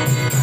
Thank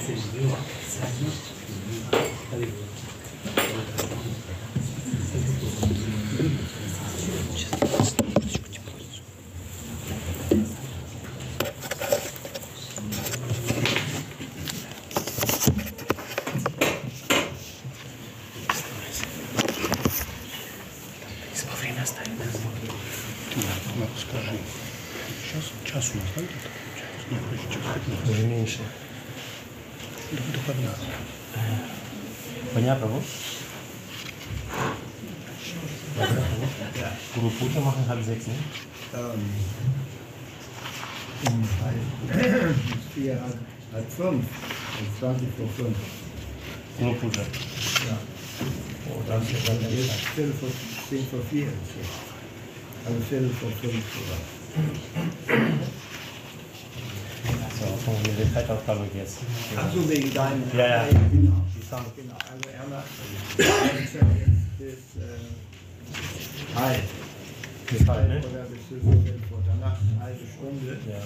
سجدي واحد سجدي అయినా ప్రభు Guru Puja machen halb sechs, ne? Ähm, um halb vier, halb fünf. Also um 20 vor fünf. Guru Puja. Ja. Oh, dann ist dann jetzt Viertel vor, zehn vor vier. Also Viertel vor fünf. Oder? Von der Zeitaufgabe jetzt. Ach so, wegen deinem. Ja, ja. Genau, genau. Also er macht jetzt bis äh, halb. Bis halb, ne? Oder bis zu. Danach eine halbe Stunde Ja.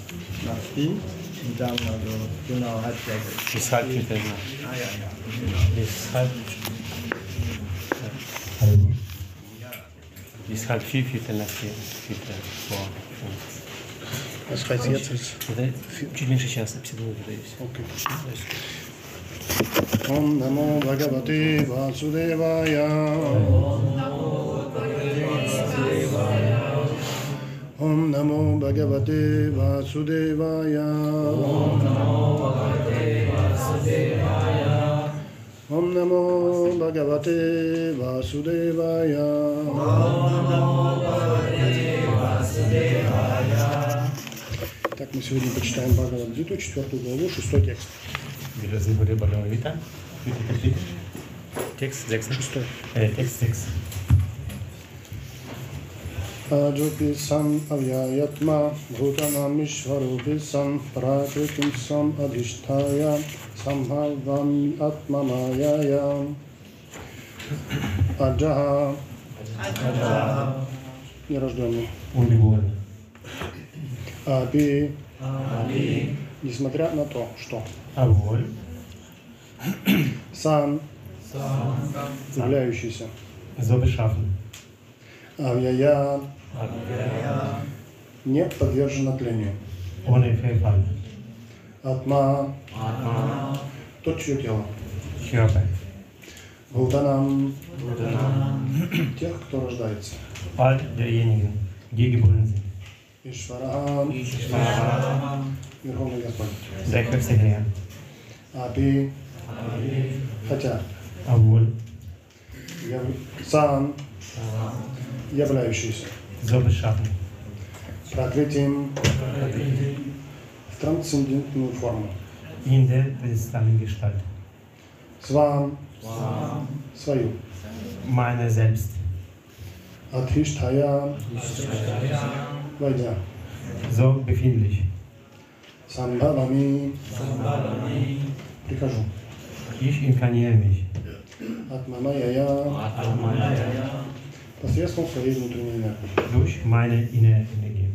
machst du und dann also genau halb sechs. Bis halb nach. Ah ja, ja, genau. Bis halb. Bis halb vier, Viertel nach vier. Viertel vor fünf. Was heißt jetzt? ist? Это чуть меньше часа, 50 минут, то есть. Okay. Om Namo Bhagavate Vasudevaya. Om Namo Bhagavate Vasudevaya. Om Namo Bhagavate Vasudevaya. Так, мы сегодня почитаем Бхагавадгиту, четвертую главу, шестой текст. Wir lesen heute Bhagavad Gita. Vierte Kapitel. Text 6. Шестой. Äh, Text 6. Аджупи сан авьяятма бхутанам ишварупи сан пракритим сан адхиштая Апи несмотря на то, что Obwohl сан являющийся so beschaffen. авьяя не подвержена тлению. Ohne Verfall. Атма то, чье тело. Körper. Бхутанам тех, кто рождается. All derjenigen, die geboren sind. Ишварахам Верховный Господь. Der höchste Herr. Апи хотя Obwohl яв... сам являющийся so beschaffen. прокрытием в трансцендентную форму. In der prädestalen Gestalt. Свам свою. Meine selbst. Адхиштхая Войдя. So befindlich. Самбхавами прихожу. Ich inkarniere mich. Атмамаяя посредством своей внутренней энергии. Durch meine innere Energie.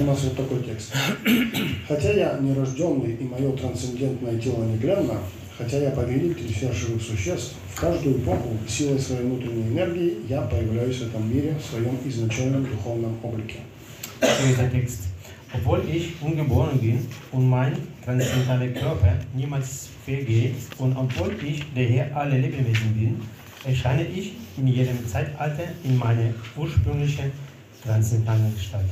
У нас вот такой текст. Хотя я нерожденный и мое трансцендентное тело неглядно, хотя я повелитель всех живых существ, в каждую эпоху силой своей внутренней энергии я появляюсь в этом мире в своем изначальном духовном облике. So ist der Text. Obwohl ich ungeboren bin und mein transzendentaler Körper niemals vergeht und obwohl ich der Herr aller Lebewesen bin, erscheine ich in jedem Zeitalter in meiner ursprünglichen transzendentalen Gestalt.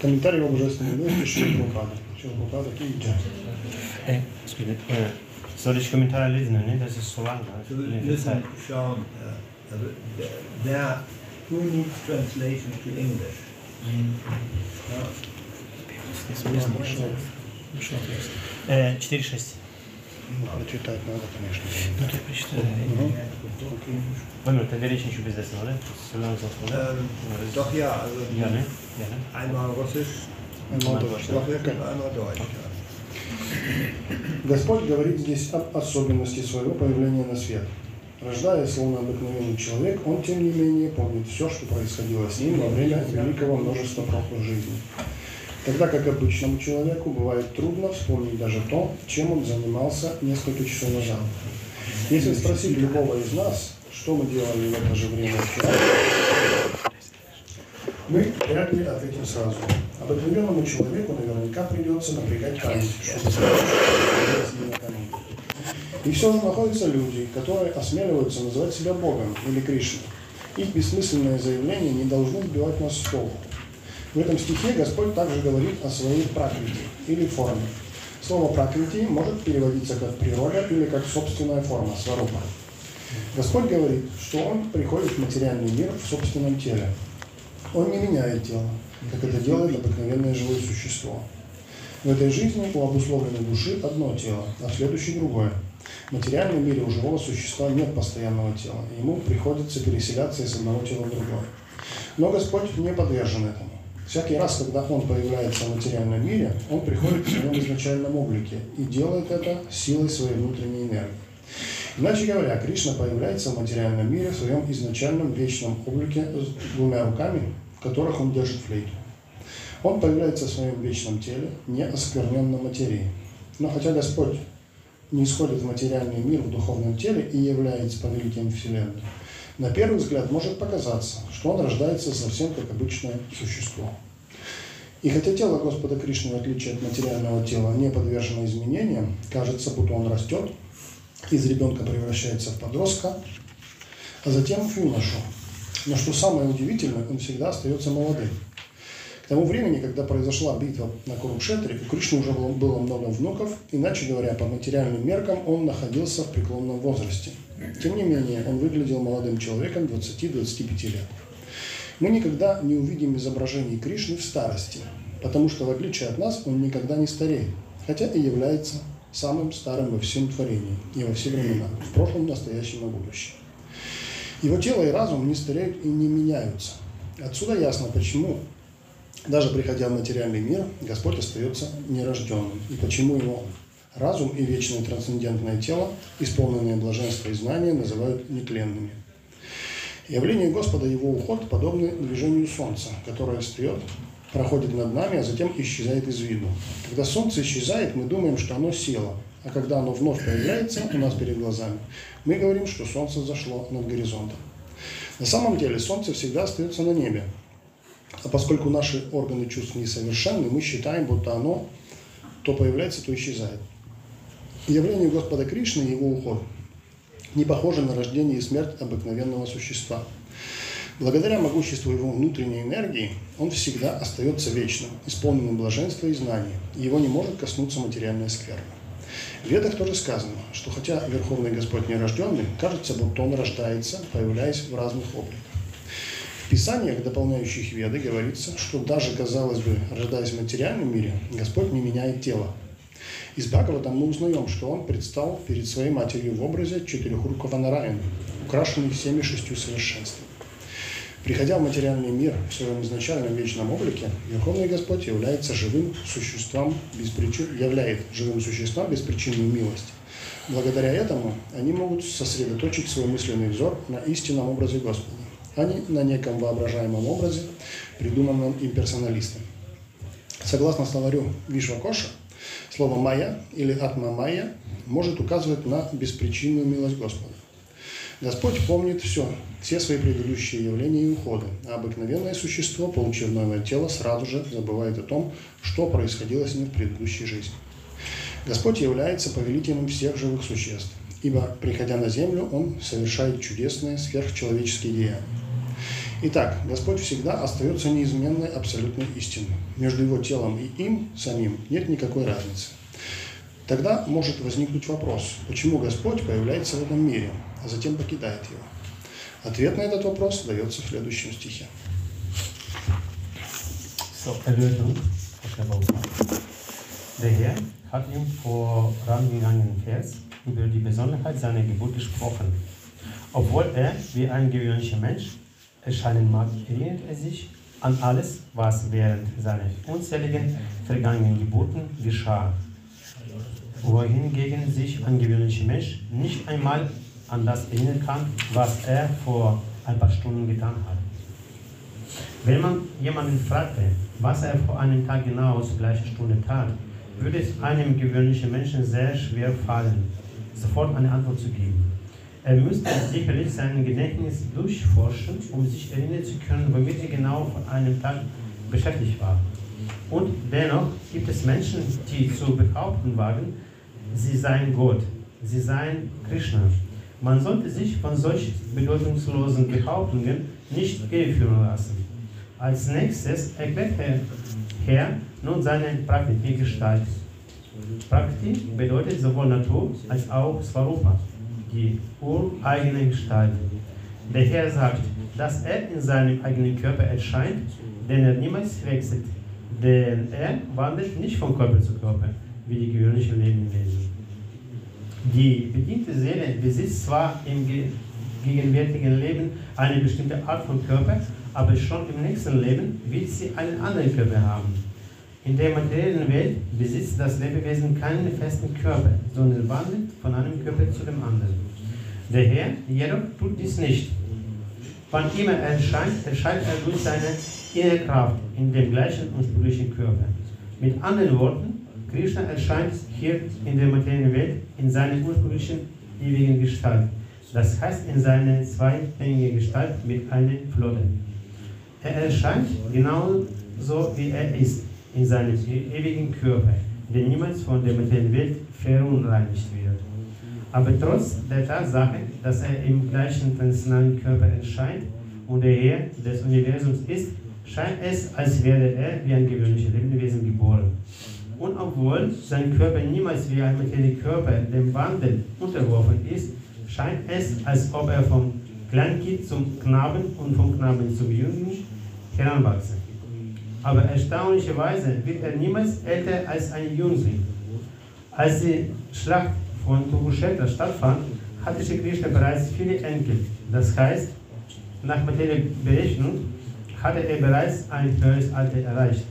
Комментарий о божественной мудрости Шри Прабхупады. Шри Прабхупада Киджа. Äh, soll ich Kommentare lesen? Ne? Das ist so lang. So, Also, wir in der müssen Zeit. schauen, äh, also, there, who needs translation to English? Ja, Äh, 4-6. Прочитать надо, конечно. Ну, ты прочитай. Moment, dann werde ich nicht übersetzen, oder? Das ist so langsam, oder? ähm, doch ja, also Ja, ne? Ja, ne? einmal Russisch, Einmal Deutsch. Slowik und einmal Deutsch. Ja. Господь говорит здесь об особенности своего появления на свет. Рождаясь словно обыкновенный человек, он тем не менее помнит все, что происходило с ним во время великого множества прошлых жизней. Тогда как обычному человеку бывает трудно вспомнить даже то, чем он занимался несколько часов назад. Если спросить любого из нас, что мы делали в это же время вчера, мы вряд ли ответим сразу. Обыкновенному человеку наверняка придется напрягать память, чтобы. И все же находятся люди, которые осмеливаются называть себя Богом или Кришной. Их бессмысленное заявление не должно сбивать нас с толку. В этом стихе Господь также говорит о своей пракрити или форме. Слово «пракрити» может переводиться как «природа» или как «собственная форма» сварупа. Господь говорит, что Он приходит в материальный мир в собственном теле. Он не меняет тело, как это делает обыкновенное живое существо. В этой жизни у обусловленной души одно тело, а в следующей другое. В материальном мире у живого существа нет постоянного тела, и ему приходится переселяться из одного тела в другое. Но Господь не подвержен этому. Всякий раз, когда Он появляется в материальном мире, Он приходит в своем изначальном облике и делает это силой своей внутренней энергии. Иначе говоря, Кришна появляется в материальном мире в своем изначальном вечном облике с двумя руками, которых он держит флейту. Он появляется в своем вечном теле, не оскверненном материей. Но хотя Господь не исходит в материальный мир в духовном теле и является повелителем Вселенной, на первый взгляд может показаться, что он рождается совсем как обычное существо. И хотя тело Господа Кришны, в отличие от материального тела, не подвержено изменениям, кажется, будто он растет, из ребенка превращается в подростка, а затем в юношу. Но что самое удивительное, он всегда остается молодым. К тому времени, когда произошла битва на Курукшетре, у Кришны уже было, много внуков, иначе говоря, по материальным меркам он находился в преклонном возрасте. Тем не менее, он выглядел молодым человеком 20-25 лет. Мы никогда не увидим изображений Кришны в старости, потому что, в отличие от нас, он никогда не стареет, хотя и является самым старым во всем творении и во все времена, в прошлом, настоящем и будущем. Его тело и разум не стареют и не меняются. Отсюда ясно, почему, даже приходя в материальный мир, Господь остается нерожденным, и почему его разум и вечное трансцендентное тело, исполненные блаженства и знания, называют нетленными. Явление Господа и его уход подобны движению Солнца, которое встает, проходит над нами, а затем исчезает из виду. Когда Солнце исчезает, мы думаем, что оно село, а когда оно вновь появляется у нас перед глазами, мы говорим, что Солнце зашло над горизонтом. На самом деле Солнце всегда остается на небе. А поскольку наши органы чувств несовершенны, мы считаем, будто оно то появляется, то исчезает. Явление Господа Кришны и его уход не похоже на рождение и смерть обыкновенного существа. Благодаря могуществу его внутренней энергии он всегда остается вечным, исполненным блаженства и знаний, его не может коснуться материальная скверна. В Ведах тоже сказано, что хотя Верховный Господь нерожденный, кажется, будто Он рождается, появляясь в разных обликах. В Писаниях, дополняющих Веды, говорится, что даже, казалось бы, рождаясь в материальном мире, Господь не меняет тело. Из Бхагавата мы узнаем, что Он предстал перед своей матерью в образе четырехрукого Нараяна, украшенный всеми шестью совершенствами. Приходя в материальный мир в своем изначальном вечном облике, Верховный Господь является живым существом без причин, являет живым существом беспричинную милость. Благодаря этому они могут сосредоточить свой мысленный взор на истинном образе Господа, а не на неком воображаемом образе, придуманном имперсоналистом. Согласно словарю Вишвакоша, слово «майя» или «атма-майя» может указывать на беспричинную милость Господа. Господь помнит все, все свои предыдущие явления и уходы, а обыкновенное существо, получив новое тело, сразу же забывает о том, что происходило с ним в предыдущей жизни. Господь является повелителем всех живых существ, ибо, приходя на землю, Он совершает чудесные сверхчеловеческие деяния. Итак, Господь всегда остается неизменной абсолютной истиной. Между Его телом и им самим нет никакой разницы. Тогда может возникнуть вопрос, почему Господь появляется в этом мире, а затем покидает его. Ответ на этот вопрос дается в следующем стихе. So, Erlösung, Der Herr hat im vorangegangenen Vers über die Besonderheit seiner Geburt gesprochen. Obwohl er wie ein gewöhnlicher Mensch erscheinen mag, erinnert er sich an alles, was während seiner unzähligen vergangenen Geburten geschah wohingegen sich ein gewöhnlicher Mensch nicht einmal an das erinnern kann, was er vor ein paar Stunden getan hat. Wenn man jemanden fragte, was er vor einem Tag genau zur gleichen Stunde tat, würde es einem gewöhnlichen Menschen sehr schwer fallen, sofort eine Antwort zu geben. Er müsste sicherlich sein Gedächtnis durchforschen, um sich erinnern zu können, womit er genau vor einem Tag beschäftigt war. Und dennoch gibt es Menschen, die zu behaupten wagen, sie seien Gott, sie seien Krishna. Man sollte sich von solch bedeutungslosen Behauptungen nicht irreführen lassen. Als nächstes erklärt Herr nun seine Prakriti-Gestalt. Prakti bedeutet sowohl Natur als auch Svarupa, die ureigene Gestalt. Der Herr sagt, dass er in seinem eigenen Körper erscheint, den er niemals wechselt, denn er wandelt nicht von Körper zu Körper, wie die gewöhnlichen Lebewesen. Die bediente Seele besitzt zwar im gegenwärtigen Leben eine bestimmte Art von Körper, aber schon im nächsten Leben wird sie einen anderen Körper haben. In der materiellen Welt besitzt das Lebewesen keinen festen Körper, sondern wandelt von einem Körper zu dem anderen. Der Herr jedoch tut dies nicht. Wann immer er erscheint, erscheint er durch seine innere Kraft in dem gleichen ursprünglichen Körper. Mit anderen Worten, Krishna erscheint hier in der materiellen Welt in seiner ursprünglichen ewigen Gestalt. Das heißt in seiner zweihändigen Gestalt mit einer Flotte. Er erscheint genauso wie er ist, in seinem ewigen Körper, der niemals von der materiellen Welt verunreinigt wird. Aber trotz der Tatsache, dass er im gleichen transzendentalen Körper erscheint und der Herr des Universums ist, scheint es, als wäre er wie ein gewöhnliches Lebewesen geboren. Und obwohl sein Körper niemals wie ein materieller Körper dem Wandel unterworfen ist, scheint es, als ob er vom Kleinkind zum Knaben und vom Knaben zum Jungen heranwachse. Aber erstaunlicherweise wird er niemals älter als ein Jüngling. Als die Schlacht von Kurukshetra stattfand, hatte Shri Krishna bereits viele Enkel. Das heißt, nach materieller Berechnung hatte er bereits ein höheres Alter erreicht.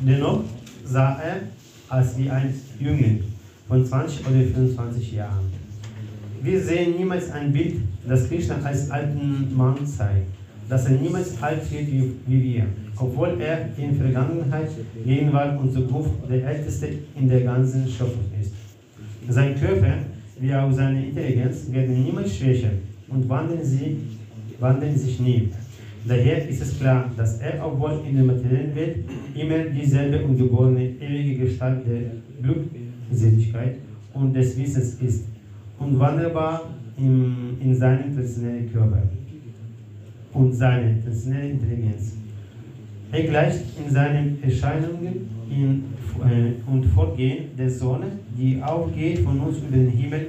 Dennoch sah er als wie ein Jüngling von 20 oder 25 Jahren. Wir sehen niemals ein Bild, das Krishna als alten Mann zeigt, dass er niemals alt wird wie, wir, obwohl er in Vergangenheit, Gegenwart und Zukunft der Älteste in der ganzen Schöpfung ist. Sein Körper wie auch seine Intelligenz werden niemals schwächer und wandeln, sie, wandeln sich nie. Daher ist es klar, dass er, obwohl in der materiellen Welt immer dieselbe ungeborene ewige Gestalt der Glückseligkeit und des Wissens ist, unwandelbar in, in seinem traditionellen Körper und seiner traditionellen Intelligenz. Er gleicht in seinen Erscheinungen in, äh, und Fortgehen der Sonne, die aufgeht von uns über den Himmel,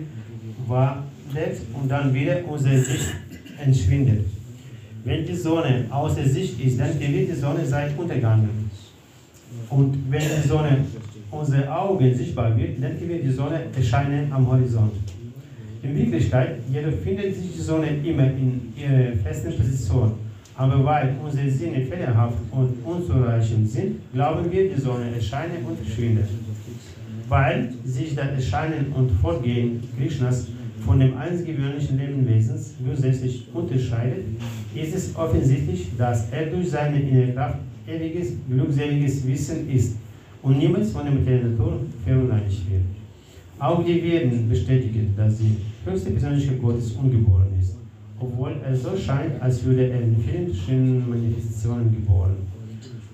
wandelt und dann wieder unsere Sicht entschwindet. Wenn die Sonne außer Sicht ist, dann wird die Sonne seit Untergang. Und wenn die Sonne unsere Augen sichtbar wird, dann wird die Sonne erscheinen am Horizont. In Wirklichkeit jedoch findet sich die Sonne immer in ihrer festen Position. Aber weil unsere Sinne fehlerhaft und unzureichend sind, glauben wir, die Sonne erscheinen und verschwindet. Weil sich das Erscheinen und Fortgehen Krishnas von dem einzigewöhnlichen Lebewesens grundsätzlich unterscheidet, ist es offensichtlich, dass er durch seine innere Kraft ewiges, glückseliges Wissen ist und niemals von der Natur verunreinigt wird. Auch die werden bestätigen, dass die höchste Persönlichkeit Gottes ungeboren ist, obwohl er so scheint, als würde er in vielen verschiedenen Manifestationen geboren.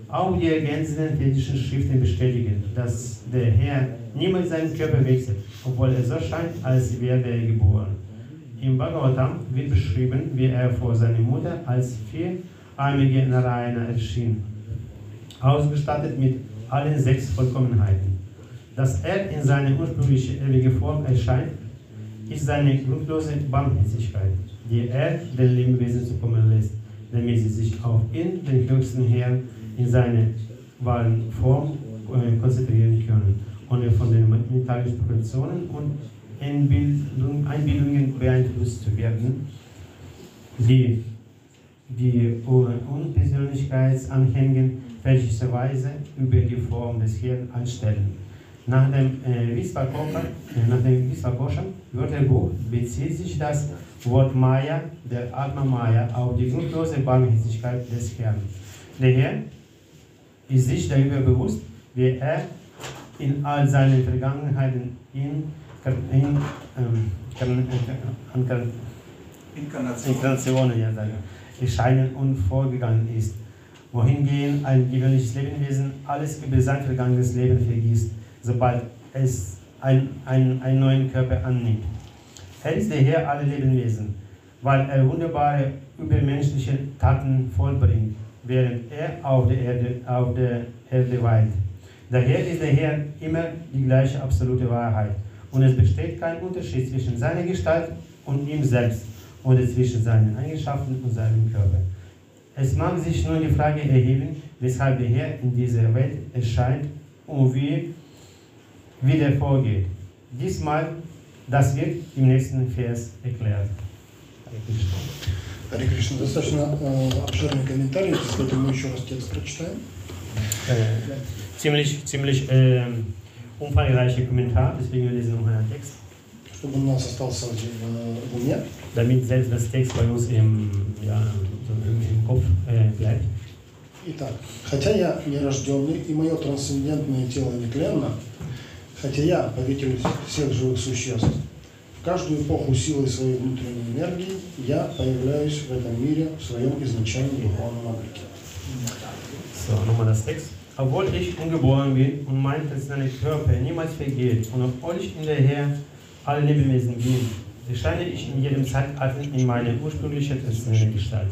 Auch die ergänzenden vedischen Schriften bestätigen, dass der Herr niemals seinen Körper wechselt, obwohl er so scheint, als wäre er geboren. Im Bhagavatam wird beschrieben, wie er vor seiner Mutter als vierarmige Narayana erschien, ausgestattet mit allen sechs Vollkommenheiten. Dass er in seiner ursprünglichen ewigen Form erscheint, ist seine grundlose Barmherzigkeit, die er den Lebewesen zukommen lässt, damit sie sich auf ihn, den höchsten Herrn, in seiner wahren Form äh, konzentrieren können, ohne von den mentalen Spekulationen und Einbildungen beeinflusst zu werden, die die Unpersönlichkeitsanhängen fälschlicherweise über die Form des Herrn anstellen. Nach dem äh, Visvakosham äh, Wörterbuch bezieht sich das Wort Maya, der Atma Maya, auf die grundlose Barmherzigkeit des Herrn. Der Herr ist sich darüber bewusst, wie er in all seinen Vergangenheiten in, in, ähm, Inkarnationen ja, erscheinen und vorgegangen ist, wohingegen ein gewöhnliches Lebewesen alles über sein vergangenes Leben vergisst sobald es ein, ein, einen neuen Körper annimmt. Er ist der Herr aller Lebewesen, weil er wunderbare übermenschliche Taten vollbringt, während er auf der Erde, auf der Erde weilt. Daher ist der Herr immer die gleiche absolute Wahrheit. Und es besteht kein Unterschied zwischen seiner Gestalt und ihm selbst oder zwischen seinen Eigenschaften und seinem Körper. Es mag sich nur die Frage erheben, weshalb der Herr in dieser Welt erscheint und wie, wie der vorgeht. Diesmal, das wird im nächsten Vers erklärt. Харе Кришна, достаточно э, обширный комментарий, поэтому мы еще раз текст прочитаем. Ziemlich ziemlich äh, umfangreicher Kommentar, deswegen wir lesen noch einen Text. чтобы у нас остался в, в уме. damit selbst das Text bei uns im, ja, im, im Kopf äh, bleibt. Итак, хотя я нерожденный и мое трансцендентное тело нетленно, хотя я повелитель всех живых существ, в каждую эпоху силой своей внутренней энергии я появляюсь в этом мире в своем изначальном духовном облике. So, nochmal das Text. Obwohl ich ungeboren bin und mein personaler Körper niemals vergeht und obwohl ich in der Herr alle Lebewesen bin, erscheine ich in jedem Zeitalter in meiner ursprünglichen personellen Gestalt.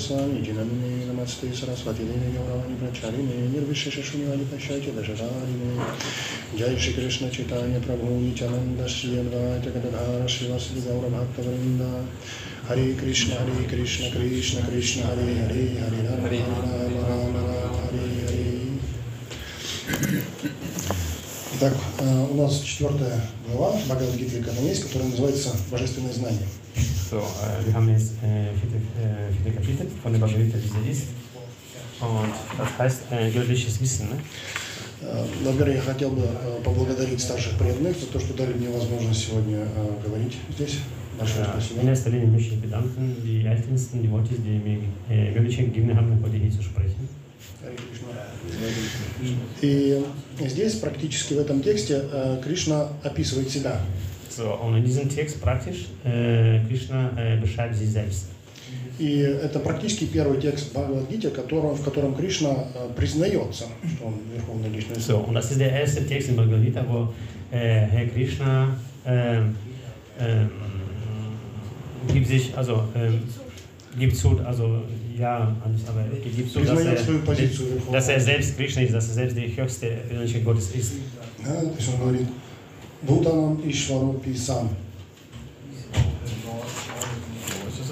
Swami Jinamine Namaste Saraswati Devi Gauravani Pracharine Nirvishesha Shunyavadi Pashaiti Dajadarine Jai Shri Krishna Chaitanya Prabhu Nityananda Shri Advaita Gadadhara Srivasadi Gaura Bhakta Vrinda Hare Krishna Hare Krishna Krishna Krishna Hare Hare Hare Rama Rama Rama Rama Hare Hare Итак, э, у нас четвертая глава Бхагавадгиты Экономист, которая называется «Божественное знание». So, äh, wir haben jetzt äh, vierte, äh, vierte Kapitel von der Bhagavad Gita, diese ist. Und das heißt äh, göttliches Wissen. Ne? Э, Наверное, я хотел бы э, поблагодарить старших преданных за то, что дали мне возможность сегодня э, говорить здесь. Большое in спасибо. erster Linie möchte ich bedanken, die Ältesten, die Worte, die mir äh, Möglichkeit gegeben haben, heute hier zu sprechen. Харе Кришна. И здесь практически в этом тексте э, Кришна описывает себя. So, und in diesem Text praktisch, äh, Krishna äh, beschreibt sich selbst. И это практически первый текст Бхагавадгите, котором, в котором Кришна э, признается, что он Верховная Личность. So, und das ist der erste Text in Bhagavad Gita, wo äh, Herr Krishna ähm, ähm, gibt sich, also ähm, gibt zu, also ja, aber gibt zu, dass er, dass er selbst Krishna ist, dass er selbst der höchste persönliche Gottes ist. Да, то есть он говорит Бутанам Ишварупи Сам.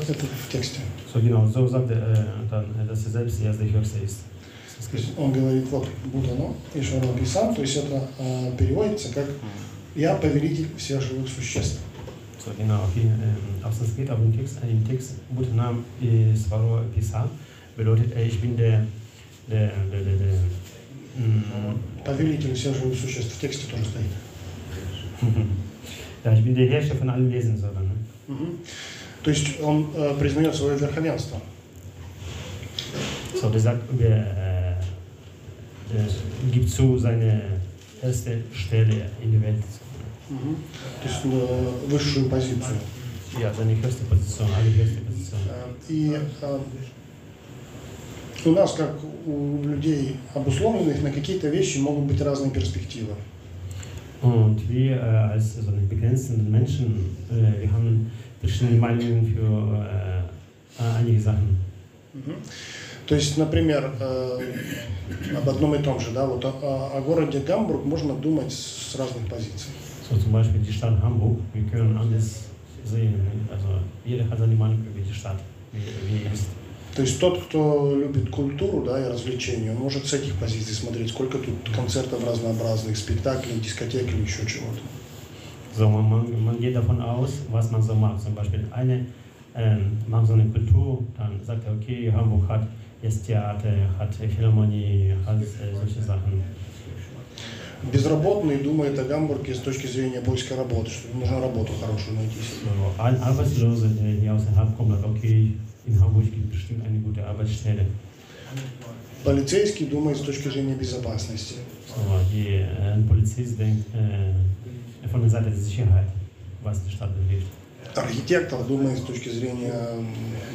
Это в тексте. So genau, so sagt er äh, dann, äh, dass er selbst erst der höchste ist. Он говорит, вот, Будано, Ишварупи Сам, то есть это э, переводится как «Я повелитель всех живых существ». So genau, okay, ähm, auf Sanskrit, auf dem Text, äh, im Text, Bhutanam Svaro Pisa, bedeutet, äh, ich bin der, der, der, der, der Повелитель всех живых существ. В тексте тоже стоит. Ja, ich bin der Herrscher von allen Wesen, so dann. То есть он э, признает свое верховенство. So, der sagt, äh, der gibt zu seine erste Stelle in der Welt. То есть э, высшую позицию. Ja, seine höchste Position, allerhöchste Position. Э, И э, у нас, как у людей обусловленных, на какие-то вещи могут быть разные перспективы. Und wir äh, als so eine begrenzten Menschen, äh, wir haben verschiedene Meinungen für äh, einige Sachen. Мгм. То есть, например, äh, об одном и том же, да, вот о, о- городе Гамбург можно думать с разных позиций. So zum Beispiel die Stadt Hamburg, wir können anders sehen. Also jeder hat seine Meinung über die Stadt, wie, wie wisst. То есть тот, кто любит культуру да, и развлечения, он может с этих позиций смотреть, сколько тут концертов разнообразных, спектаклей, дискотек или еще чего-то. So, man, man, geht davon aus, was man so mag. Zum Beispiel eine ähm, mag so eine Kultur, dann sagt er, okay, Hamburg hat jetzt Theater, hat Philharmonie, hat äh, solche Sachen. Безработный думает о Гамбурге с точки зрения поиска работы, что нужно работу хорошую найти. So, ein Arbeitsloser, der hier aus der Haft kommt, sagt, okay, in Hamburg gibt es bestimmt eine gute Arbeitsstelle. Полицейский думает с точки зрения безопасности. So, die, äh, ein Polizist denkt äh, von der Seite der Sicherheit, was die Stadt betrifft. Архитектор думает с точки зрения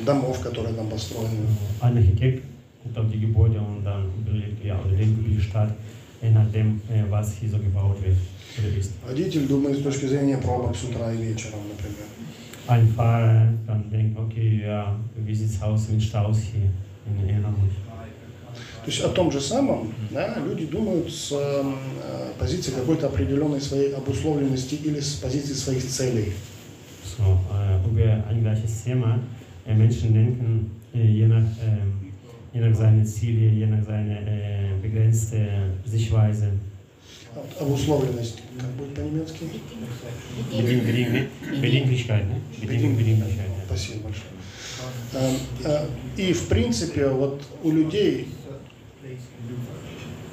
домов, которые там построены. Ein Architekt guckt auf die Gebäude und dann überlegt, ja, oder denkt über die Stadt, je nachdem, äh, was hier so gebaut wird oder ist. Водитель думает с точки зрения пробок с утра и вечером, например. Ein Fahrer dann denkt, okay, ja, wie sieht's aus mit Staus hier in, Hamburg? То есть о том же самом да, люди думают с э, позиции какой-то определенной своей обусловленности или с позиции своих целей. So, äh, über ein gleiches Thema. Äh, Menschen denken äh, je, nach, ähm, je nach seine Ziele, je nach seine äh, begrenzte Sichtweise. Обусловленность, как будет по-немецки? Beding, beding, Bedinglichkeit, ne? Beding, Bedinglichkeit. ja. Спасибо большое. Э, э, И в принципе вот у людей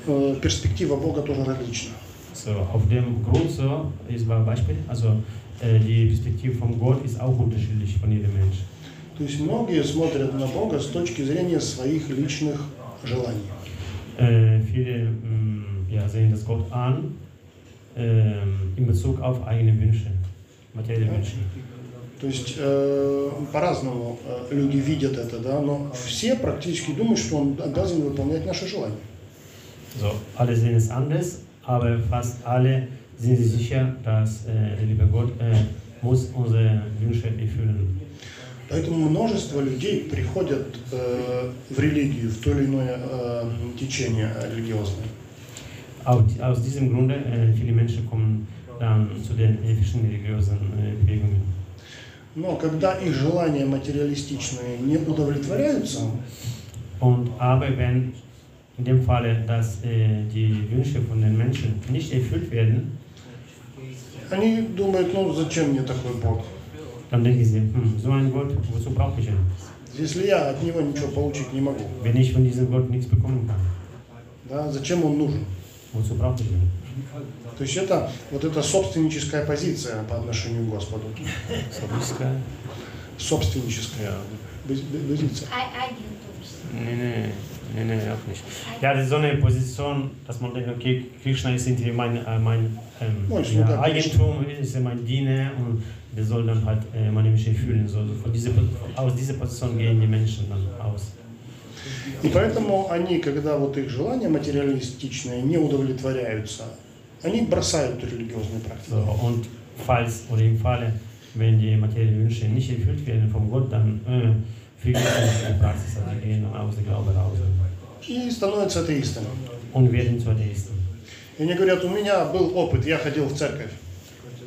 э, перспектива Бога тоже различна. So, auf dem Grund so ist ein Beispiel, also äh, die Perspektive von Gott ist auch unterschiedlich von jedem Mensch. То есть многие смотрят на Бога с точки зрения своих личных желаний. Äh, viele mh, ja, sehen das Gott an ähm, in Bezug auf eigene Wünsche, materielle Wünsche. То есть э, по-разному э, люди видят это, да, но все практически думают, что он обязан выполнять наши желания. So, alle sehen es anders, aber fast alle sind sich sicher, dass äh, der liebe Gott äh, muss unsere Wünsche erfüllen. Поэтому множество людей приходят э, в религию, в то или иное э, течение религиозное. Aus, aus diesem Grunde, äh, viele Menschen kommen dann zu den äh, verschiedenen religiösen äh, Bewegungen. Но когда их желания материалистичные не удовлетворяются, Und aber wenn in dem Falle, dass äh, die Wünsche von den Menschen nicht erfüllt werden, они думают, ну зачем мне такой Бог? dann denken sie, hm, so ein Gott, wozu brauche ich ihn? Если я от него ничего получить не могу, Wenn ich von diesem Gott nichts bekommen kann, да, зачем он нужен? wozu brauche ich ihn? То есть это вот эта собственническая позиция по отношению к Господу. Sowiska? Собственническая пози- позиция. Eigentumsrecht. Nee, nee, nee, nee, auch nicht. Ja, das ist so eine Position, dass man denkt, okay, Krishna ist irgendwie mein, äh, mein ähm, Ja, ist ja, sogar Eigentum, ist ja mein Diener und der soll dann halt äh, meine Wünsche erfüllen. So, so von dieser, aus dieser Position gehen die Menschen dann aus. И поэтому они, когда вот их желания материалистичные не удовлетворяются, они бросают религиозные практики. So, und falls oder im Falle, wenn die materiellen Wünsche nicht erfüllt werden vom Gott, dann äh, fügen sie nicht die Praxis, also gehen aus dem Glaube raus И становятся атеистами. und werden zu Atheisten. И они говорят, у меня был опыт, я ходил в церковь,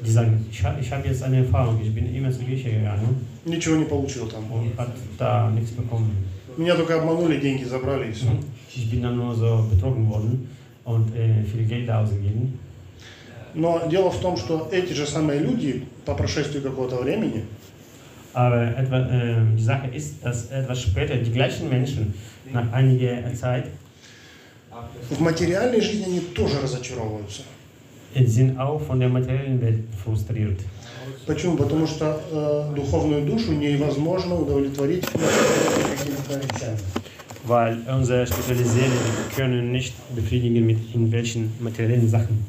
Die sagen, ich habe ich hab jetzt eine Erfahrung, ich bin immer zur Kirche gegangen ничего не получил там. und hat da nichts bekommen. Меня только обманули, деньги забрали и все. Ich bin dann nur so betrogen worden und äh, viel Geld ausgegeben. Но дело в том, что эти же самые люди по прошествию какого-то времени Aber etwa, äh, die Sache ist, dass etwas später die gleichen Menschen nach einiger Zeit в материальной жизни они тоже разочаровываются. äh, sind auch von der materiellen Welt frustriert. Почему? Потому что э, духовную душу невозможно удовлетворить какими-то вещами. Weil unsere spirituelle Seele können nicht befriedigen mit irgendwelchen materiellen Sachen.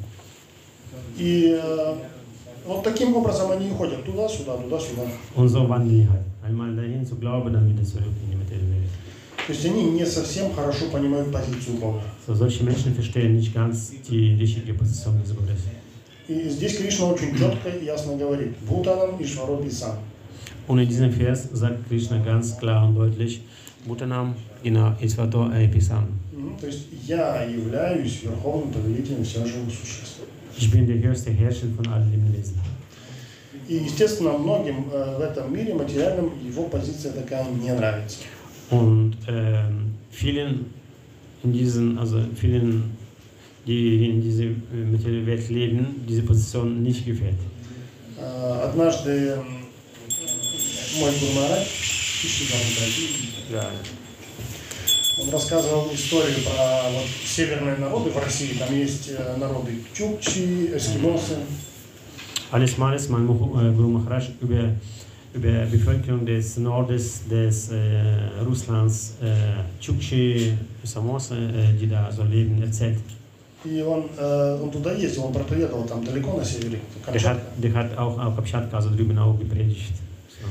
И э, вот таким образом они ходят туда-сюда, туда-сюда. Und so wandeln die halt. Einmal dahin zu glauben, dann wieder zurück in die materielle Welt. То есть они не совсем хорошо понимают позицию Бога. So, solche Menschen verstehen nicht ganz die richtige Position des Gottes. И здесь Кришна очень четко и ясно говорит. Бутанам и Шваропи сам. Und in diesem Vers sagt Krishna ganz klar und deutlich, Bhutanam, genau, Isvato Episan. Мгм. То есть я являюсь верховным повелителем всех живых существ. Ich bin der höchste Herrscher von allen Lebewesen. И, естественно, многим э, в этом мире материальном его позиция такая не нравится. Und ähm, vielen in diesen, also vielen, die in dieser äh, materiellen Welt leben, diese Position nicht gefällt. Э, Однажды м, мой Гурмарач, Ja. он рассказывал историю про вот, северные народы в России. Там есть э, народы чукчи, эскимосы. Eines Males mein Muhu- äh, Guru Maharaj über, über Bevölkerung des Nordes des äh, Russlands, äh, Chukchi, Samosa, äh, die da so leben, erzählt. И он, э, он туда ездил, он проповедовал там далеко на севере, Der hat, Камчатка. der hat auch auf Kamtschatka, also drüben auch gepredigt. So.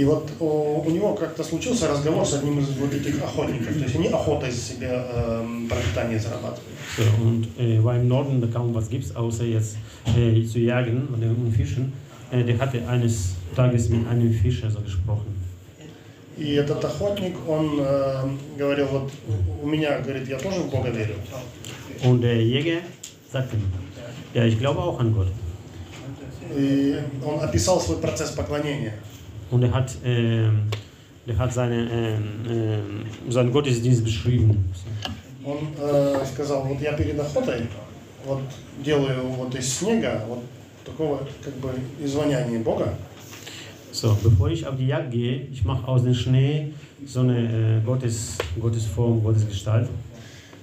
И вот у, у него как-то случился разговор с одним из вот этих охотников. То есть они охотой себе э, пропитание зарабатывают. So, und äh, weil im Norden da kaum was gibt, außer jetzt äh, zu jagen und, und fischen, äh, der hatte eines Tages mit einem Fischer so gesprochen. И этот охотник, он э, говорил, вот у меня, говорит, я тоже в Бога верю. Und der Jäger sagte, ja, ich glaube auch an Gott. И он описал свой процесс поклонения. Und er hat, ähm, der hat seine, ähm, seinen Gottesdienst beschrieben. Он э, сказал, вот я перед охотой вот делаю вот из снега вот такого как бы извоняния Бога. So, bevor ich auf die Jagd gehe, ich mache aus dem Schnee so eine äh, Gottes, Gottesform, Gottesgestalt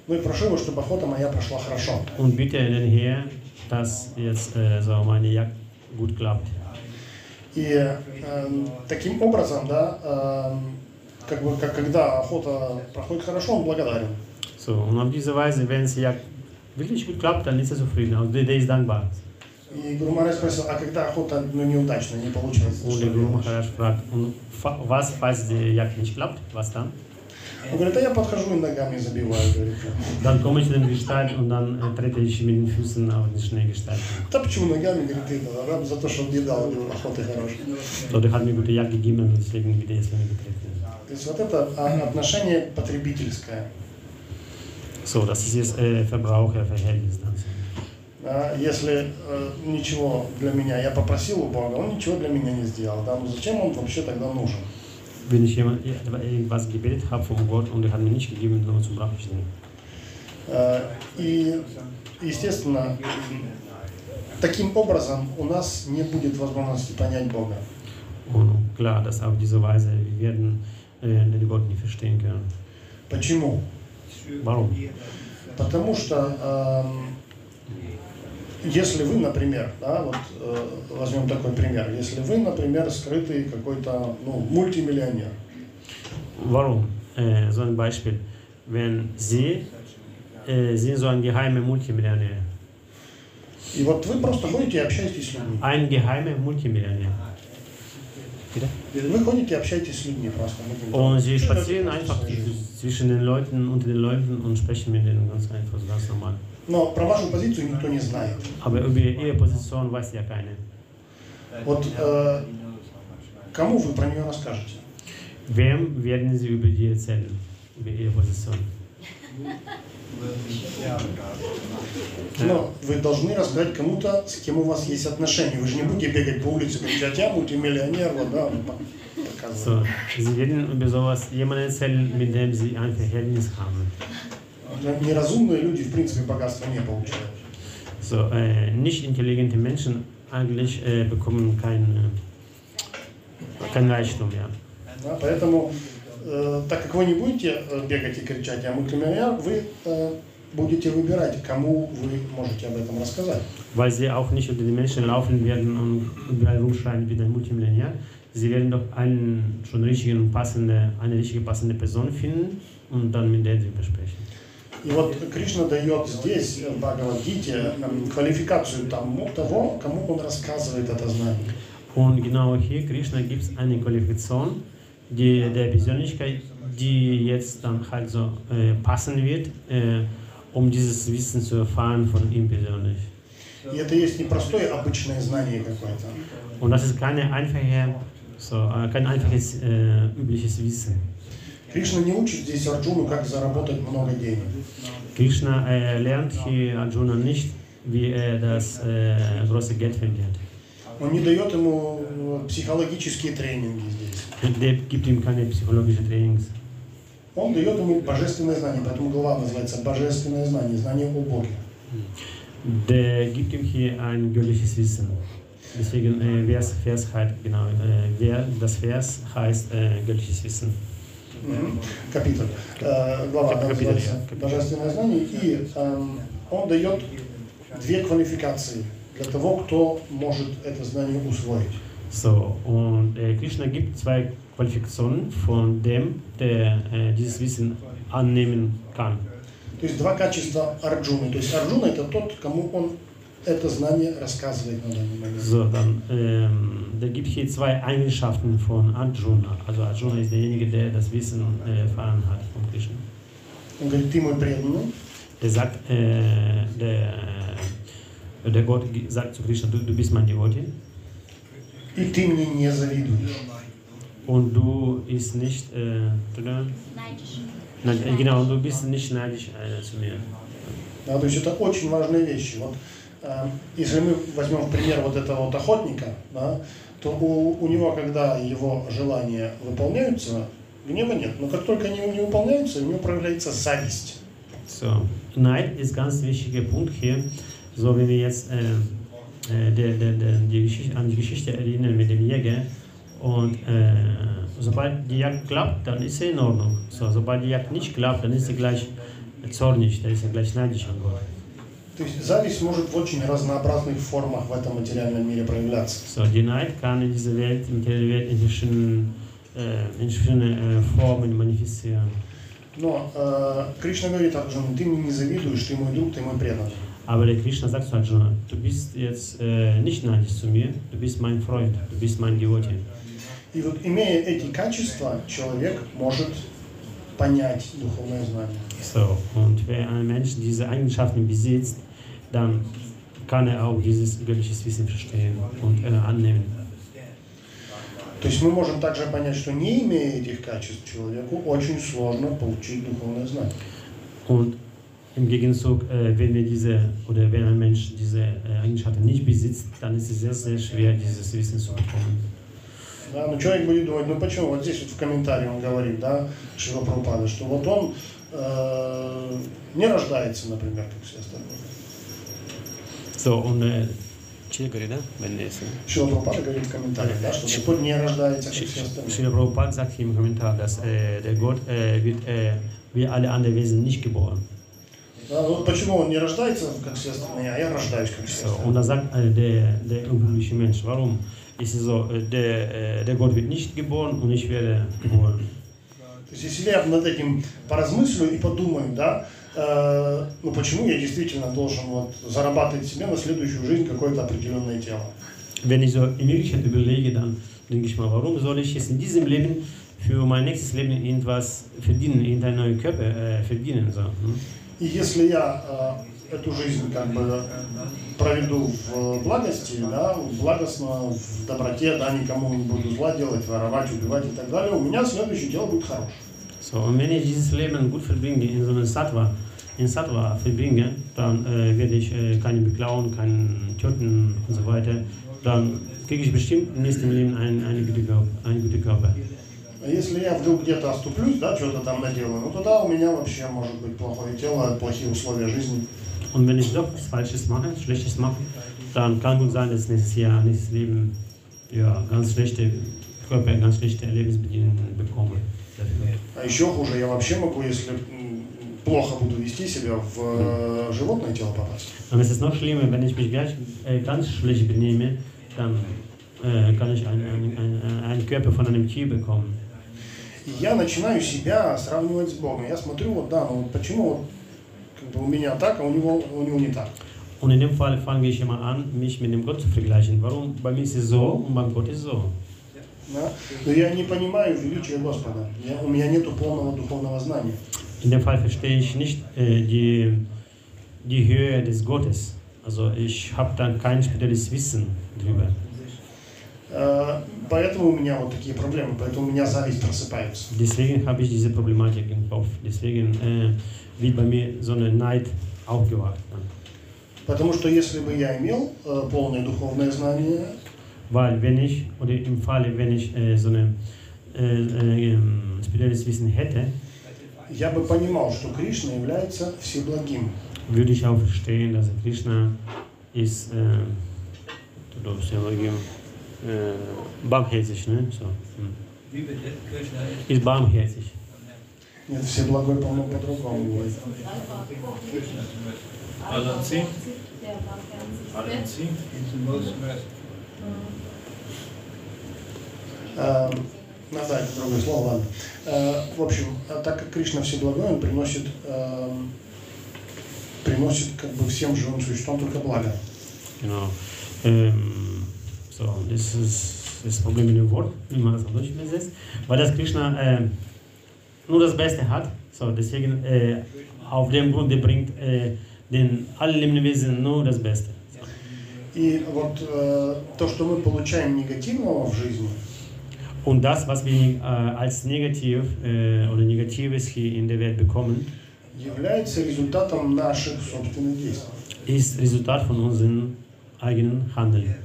Ну и прошу его, чтобы охота моя прошла хорошо. und bitte den Herr, dass jetzt äh, so meine Jagd gut klappt. И э, таким образом, да, э, как бы как когда охота проходит хорошо, он благодарен. So, und auf diese Weise, wenn es Jagd wirklich gut klappt, dann ist er zufrieden, also der, der ist dankbar. И Гуру Махарадж спросил, а когда охота ну, неудачно, не? Maharaj fragt, und fa- was, falls die Jagd nicht klappt, was dann? Он говорит, а я подхожу и ногами забиваю, говорит. Dann komme ich in den Gestalt und dann äh, trete ich mit den Füßen auf die Schneegestalt. Да почему ногами, говорит, ты это, раб за то, что не дал говорит, охоты хорошей. So, der hat mir gute Jagd gegeben und deswegen wieder jetzt mir getreten. То есть вот это а, отношение потребительское. So, das ist jetzt äh, Verbraucherverhältnis. Dann. Да, если э, ничего для меня, я попросил у Бога, он ничего для меня не сделал. Да? Ну зачем он вообще тогда нужен? Wenn ich jemand, irgendwas gebetet habe vom Gott und er hat mir nicht gegeben, dann zum brauche ich. Э, И, естественно, таким образом у нас не будет возможности понять Бога. Und klar, dass auf diese Weise wir werden äh, Gott nicht verstehen können. Почему? Warum? Потому что эм, если вы, например, да, вот э, возьмем такой пример, если вы, например, скрытый какой-то ну, мультимиллионер, Warum? Äh, so ein Beispiel. Wenn Sie äh, sind so ein geheimer Multimillionär, и вот вы просто ходите и общаетесь с людьми. ein geheimer Multimillionär. Вы ходите и общаетесь с людьми просто. Ну, Und Sie ну, spazieren einfach zwischen den Leuten, unter den Leuten und sprechen mit denen ganz einfach, ganz normal. Но про вашу позицию никто не знает. Aber über Ihre Position weiß ja keiner. Вот э, кому вы про нее расскажете? Wem werden Sie über die erzählen? Über Ihre Position? Но вы должны рассказать кому-то, с кем у вас есть отношения. Вы же не будете бегать по улице а я мультимиллионер, вот, да, по- показывать. So, Sie werden über sowas jemanden erzählen, mit dem Sie ein Verhältnis haben. Неразумные люди, в принципе, богатства не получают. So, äh, nicht intelligente Menschen eigentlich äh, bekommen kein, äh, kein Reichtum, ja. Да, поэтому, э, так как вы не будете э, бегать и кричать, я мультимиллионер, вы э, будете выбирать, кому вы можете об этом рассказать. Weil sie auch nicht unter die Menschen laufen werden und überall rumschreien wie der Multimillionär. Sie werden doch einen schon richtigen passende, eine richtige passende Person finden und dann mit der sie besprechen. И вот Кришна дает здесь, э, в Бхагавадгите, эм, квалификацию тому, того, кому он рассказывает это знание. Und genau hier, Krishna, gibt eine Qualifikation die, der Persönlichkeit, die jetzt dann halt so äh, passen wird, äh, um dieses Wissen zu erfahren von ihm persönlich. И это есть не простое обычное знание какое-то. Und das ist keine einfache, so, äh, kein einfaches äh, übliches Wissen. Кришна не учит здесь Арджуну, как заработать много денег. Krishna äh, lernt hier Arjuna nicht, wie er das äh, große Geld verdient. Он не дает ему э, психологические тренинги здесь. Der gibt ihm keine psychologischen Trainings. Он дает ему божественное знание, поэтому глава называется «Божественное знание», знание о Боге. Der gibt ihm hier ein göttliches Wissen. Deswegen äh, Vers, Vers heißt, genau, äh, wer, das Vers heißt äh, göttliches Wissen. Капиталь. Э, Глава капиталь, называется капиталь. «Божественное знание», и эм, он дает две квалификации для того, кто может это знание усвоить. So, und äh, Krishna gibt zwei Qualifikationen von dem, der äh, dieses Wissen annehmen kann. То есть два качества Арджуны. То есть Арджуна это тот, кому он это знание рассказывает на данный момент. So, dann, ähm, da gibt hier zwei Eigenschaften von Arjuna. Also Arjuna ist derjenige, der das Wissen äh, erfahren hat von Krishna. Он говорит, ты мой преданный, Der sagt, äh, der, äh, der Gott sagt zu Krishna, du, du bist mein Devotee и ты мне не завидуешь. und du ist nicht, äh, oder? Neidisch. Nein, äh, genau, und du bist nicht neidisch äh, zu mir. Да, то есть это очень важные вещи. Вот, э, Если мы возьмем пример вот этого вот охотника, да, то у, у него, когда его желания выполняются, гнева нет. Но как только они не выполняются, у него проявляется зависть. So, Neid ist ganz wichtiger Punkt hier. So, wenn wir jetzt äh, äh, der, der, der, die Geschichte, an die Geschichte erinnern mit dem Jäger und äh, sobald die Jagd klappt, dann ist er in Ordnung. So, sobald die Jagd nicht klappt, dann ist er gleich zornig, dann ist er gleich neidisch an Gott. То есть зависть может в очень разнообразных формах в этом материальном мире проявляться. So, die Neid kann in dieser Welt, in der Welt in verschiedenen, äh, in verschiedenen äh, Formen manifestieren. Но э, Кришна говорит Арджуну, ты мне не завидуешь, ты мой друг, ты мой преданный. Aber der Krishna sagt zu Arjuna, du bist jetzt äh, nicht neidisch zu mir, du bist mein Freund, du bist mein Devotee. И вот имея эти качества, человек может понять духовное знание. So, und wenn ein Mensch diese Eigenschaften besitzt, dann kann er auch dieses göttliches Wissen verstehen und äh, annehmen. То есть мы можем также понять, что не имея этих качеств, человеку очень сложно получить духовное знание. Und im Gegenzug, äh, wenn wir diese oder wenn ein Mensch diese äh, Eigenschaften nicht besitzt, dann ist es sehr, sehr schwer, dieses Wissen zu bekommen. Да, но человек будет думать, ну почему, вот здесь вот в комментарии он говорит, да, Шива Прабхупада, что вот он э, не рождается, например, как все остальные. So, und äh, Chilgari, да? Es, Шила Прабхупада говорит в комментариях, да, что Господь не рождается, как все остальные. Srila Prabhupada sagt im Kommentar, dass äh, der Gott äh, wird äh, wie alle anderen Wesen nicht geboren. Да, вот почему он не рождается, как все остальные, а я рождаюсь, как все So, und остальные. da sagt äh, der, der unglückliche Mensch, warum ist es so, äh, der, äh, der Gott wird nicht geboren und ich werde geboren. То есть если я над этим поразмыслю и подумаю, да, э, ну почему я действительно должен вот зарабатывать себе на следующую жизнь какое-то определенное тело. Wenn ich so in Wirklichkeit überlege, dann denke ich mal, warum soll ich jetzt in diesem Leben für mein nächstes Leben irgendwas verdienen, irgendeinen neuen Körper äh, verdienen? So, hm? И если я э, эту жизнь как бы проведу в благости, да, благостно, в доброте, да, никому не буду зла делать, воровать, убивать и так далее, у меня следующее дело будет хорошее. So, und wenn ich dieses Leben gut verbringe, in so einem Sattva, in Sattva verbringe, dann äh, werde ich äh, keine beklauen, keinen töten und so weiter. Dann kriege ich bestimmt im nächsten Leben einen, einen, guten Körper, einen guten Körper. А если я вдруг где-то оступлюсь, да, что-то там наделаю, ну тогда у меня вообще может быть плохое тело, плохие условия жизни. Und wenn ich doch was Falsches mache, Schlechtes mache, dann kann gut sein, dass nächstes Jahr, nächstes Leben, ja, ganz schlechte Körper, ganz schlechte Lebensbedingungen bekomme. А еще хуже, я вообще могу, если плохо буду вести себя, в э, животное тело попасть. Und es ist noch schlimmer, wenn ich mich gleich äh, ganz schlecht benehme, dann äh, kann ich einen, einen, einen, einen Körper von einem Tier bekommen. И я начинаю себя сравнивать с Богом. Я смотрю, вот да, ну вот почему вот, как бы у меня так, а у него, у него не так. Und in dem Fall fange ich immer an, mich mit dem Gott zu vergleichen. Warum? Bei mir ist es so und beim Gott ist es so. Да? Но я не понимаю величия Господа. Я, у меня нет полного духовного знания. In dem Fall verstehe ich nicht äh, die, die Höhe des Gottes. Also ich habe dann kein spezielles Wissen drüber. Э, Поэтому у меня вот такие проблемы, поэтому у меня зависть просыпается. Deswegen habe ich diese Problematik im Kopf. Deswegen äh, wird bei mir so eine Neid aufgewacht. Потому что если бы я имел э, полное духовное знание, Weil wenn ich, oder im Falle, wenn ich äh, so ein äh, äh, ähm, spezielles Wissen hätte, я бы понимал, что Кришна является всеблагим. würde ich auch verstehen, dass Krishna ist, äh, du darfst ja mal geben, äh, barmherzig, ne? So, hm. Wie wird Krishna ist? Ist barmherzig. Нет, всеблагой, по-моему, по-другому говорит. Balancing. Der war Это другое слово, ладно. Э, В общем, а так как Кришна всеблагой, он приносит, эм, приносит как бы всем живым существам только благо. Genau. Ähm, so, das ist das Problem mit dem Wort, wie man das auf übersetzt. Weil das Krishna äh, nur das Beste hat, so deswegen äh, auf dem Grund der bringt äh, den allen Lebewesen nur das Beste. И вот э, то, что мы получаем негативного в жизни, Und das, was wir äh, als negativ äh, oder Negatives hier in der Welt bekommen, является результатом наших собственных действий. ist Resultat von unserem eigenen Handeln.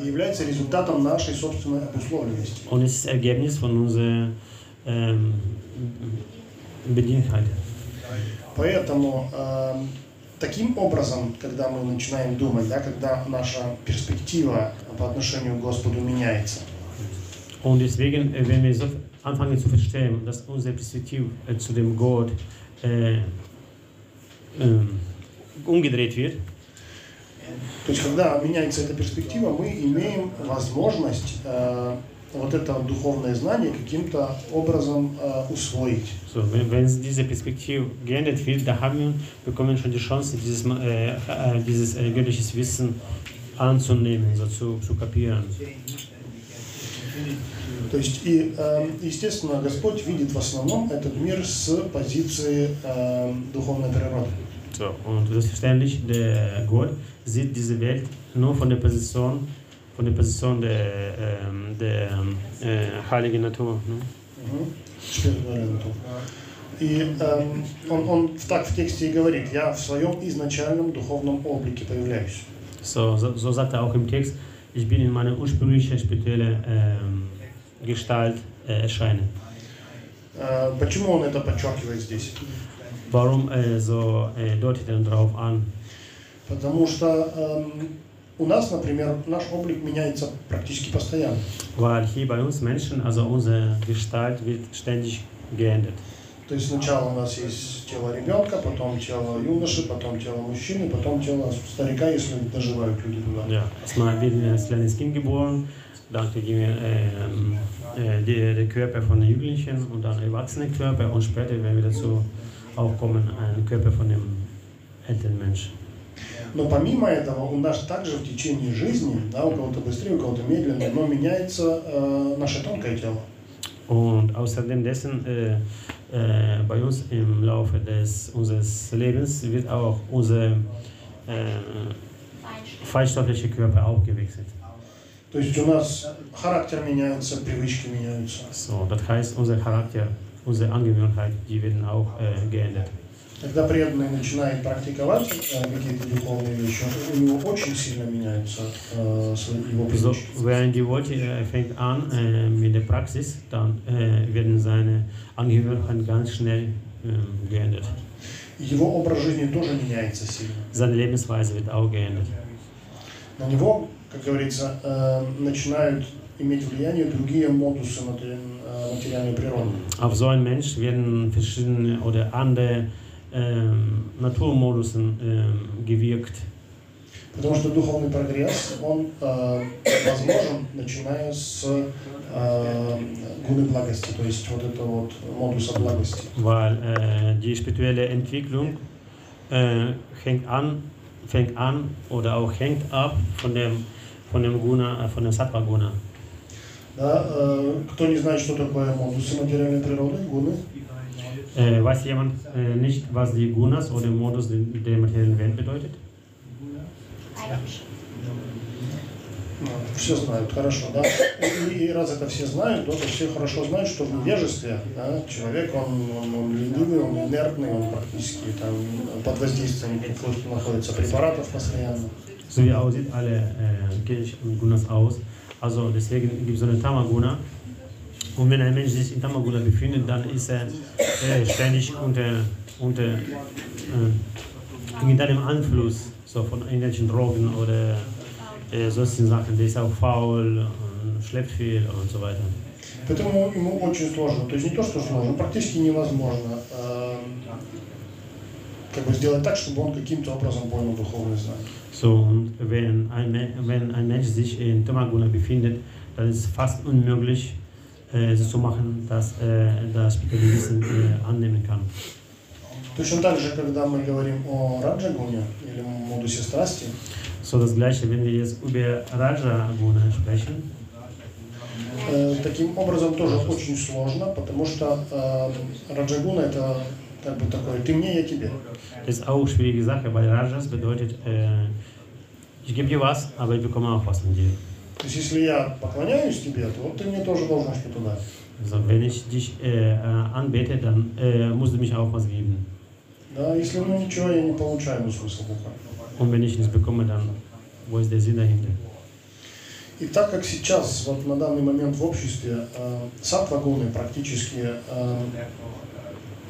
И является результатом нашей собственной обусловленности. Und es ist Ergebnis von unserer ähm. Поэтому эм, таким образом, когда мы начинаем думать, да, когда наша перспектива по отношению к Господу меняется, Und deswegen, äh, wenn wir so anfangen zu verstehen, dass unsere Perspektive äh, zu dem Gott äh, ähm, umgedreht wird, то есть когда меняется эта перспектива, мы имеем возможность э, вот это духовное знание каким-то образом э, усвоить. so, wenn, wenn diese Perspektive geändert wird, da haben wir, bekommen wir schon die Chance, dieses, äh, äh, dieses äh, göttliches Wissen anzunehmen, so zu, zu kapieren. То есть и, э, естественно, Господь видит в основном этот мир с позиции э, духовной природы. So, und selbstverständlich, der Gott sieht diese Welt nur von der Position, von der Position der, der äh, heiligen Natur. Ne? И эм, он, он так в тексте и говорит, я в своем изначальном духовном облике появляюсь. So, so, so sagt er auch im Text, ich bin in meiner ursprünglichen spirituellen ähm, Gestalt äh, erscheinen. Э, почему он это подчеркивает здесь? Warum äh, so äh, deutet er darauf an? Потому что эм, у нас, например, наш облик меняется практически постоянно. Weil hier bei uns Menschen, also unsere Gestalt wird ständig geändert. То есть сначала у нас есть тело ребенка, потом тело юноши, потом тело мужчины, потом тело старика, если доживают люди туда. Ja, erstmal werden wir als kleines Kind geboren, dann kriegen wir ähm, äh, die, den Körper von den Jugendlichen und dann erwachsene Körper und später werden wir dazu auch kommen, einen Körper von dem älteren Menschen. Но помимо этого, у нас также в течение жизни, да, у кого-то быстрее, у кого-то медленнее, но меняется э, наше тонкое тело. Und außerdem dessen, äh, äh, bei uns im Laufe des, unseres Lebens wird auch unser äh, feinstoffliche Körper auch gewechselt. То есть у нас характер меняется, привычки меняются. So, das heißt, unser Charakter, unsere Angewohnheit, die werden auch äh, geändert. Когда преданный начинает практиковать э, какие-то духовные вещи, у него очень сильно меняются э, его So, привычки. während die Worte äh, fängt an äh, mit der Praxis, dann äh, werden seine Angehörigkeiten ganz schnell ähm, geändert. Его образ жизни тоже меняется сильно. Seine Lebensweise wird auch geändert. На него, как говорится, э, начинают иметь влияние другие модусы матери- материальной природы. Auf so einen Mensch werden verschiedene oder andere Naturmodusen ähm, gewirkt. Потому что духовный прогресс, он э, возможен, начиная с э, гуны благости, то есть вот это вот модуса благости. weil äh, die spirituelle Entwicklung äh, hängt an, fängt an oder auch hängt ab von dem von dem Guna, äh, von dem Sattva Guna. Да, э, кто не знает, что такое модусы материальной природы, гуны, Äh, weiß jemand äh, nicht, was die Gunas oder Modus der, der materiellen Welt bedeutet? ну, все знают, хорошо, да. И, и раз это все знают, то все хорошо знают, что в невежестве да, человек, он, он, он ленивый, он инертный, он практически там под воздействием каких-то находится препаратов постоянно. So wie aussieht, alle äh, kenne ich Gunas aus. Also deswegen gibt es so eine Tamaguna. Und wenn ein Mensch sich in Tamaguna befindet, dann ist er äh, ständig unter, unter äh, mit einem Einfluss so von irgendwelchen Drogen oder äh, sonstigen Sachen. Der ist auch faul, und schleppt viel und so weiter. Поэтому ему очень сложно, то есть не то, что сложно, практически невозможно э, как бы сделать так, чтобы он каким-то образом понял духовное знание. So, und wenn ein, Men- wenn ein Mensch sich in Tamaguna befindet, dann ist es fast unmöglich, äh, so zu machen, dass er das spirituelle Wissen äh, annehmen kann. Точно так же, когда мы говорим о раджагуне или модусе страсти, So das gleiche, wenn wir jetzt über Raja Guna sprechen, Э, Таким образом тоже очень сложно, потому что э, раджагуна это как бы такое «ты мне, я тебе». ist auch eine schwierige Sache, weil Rajas bedeutet, äh, ich gebe dir was, aber ich bekomme auch was von dir. То есть если я поклоняюсь тебе, то вот ты мне тоже должен что-то дать. Also wenn ich dich äh, äh, anbete, dann äh, musst du mich auch was geben. Да, если ну ничего я не получаю, ну смысл. Und wenn ich nichts bekomme, dann wo ist der Sinn dahinter? И так как сейчас, вот на данный момент в обществе, э, сатвагуны практически э,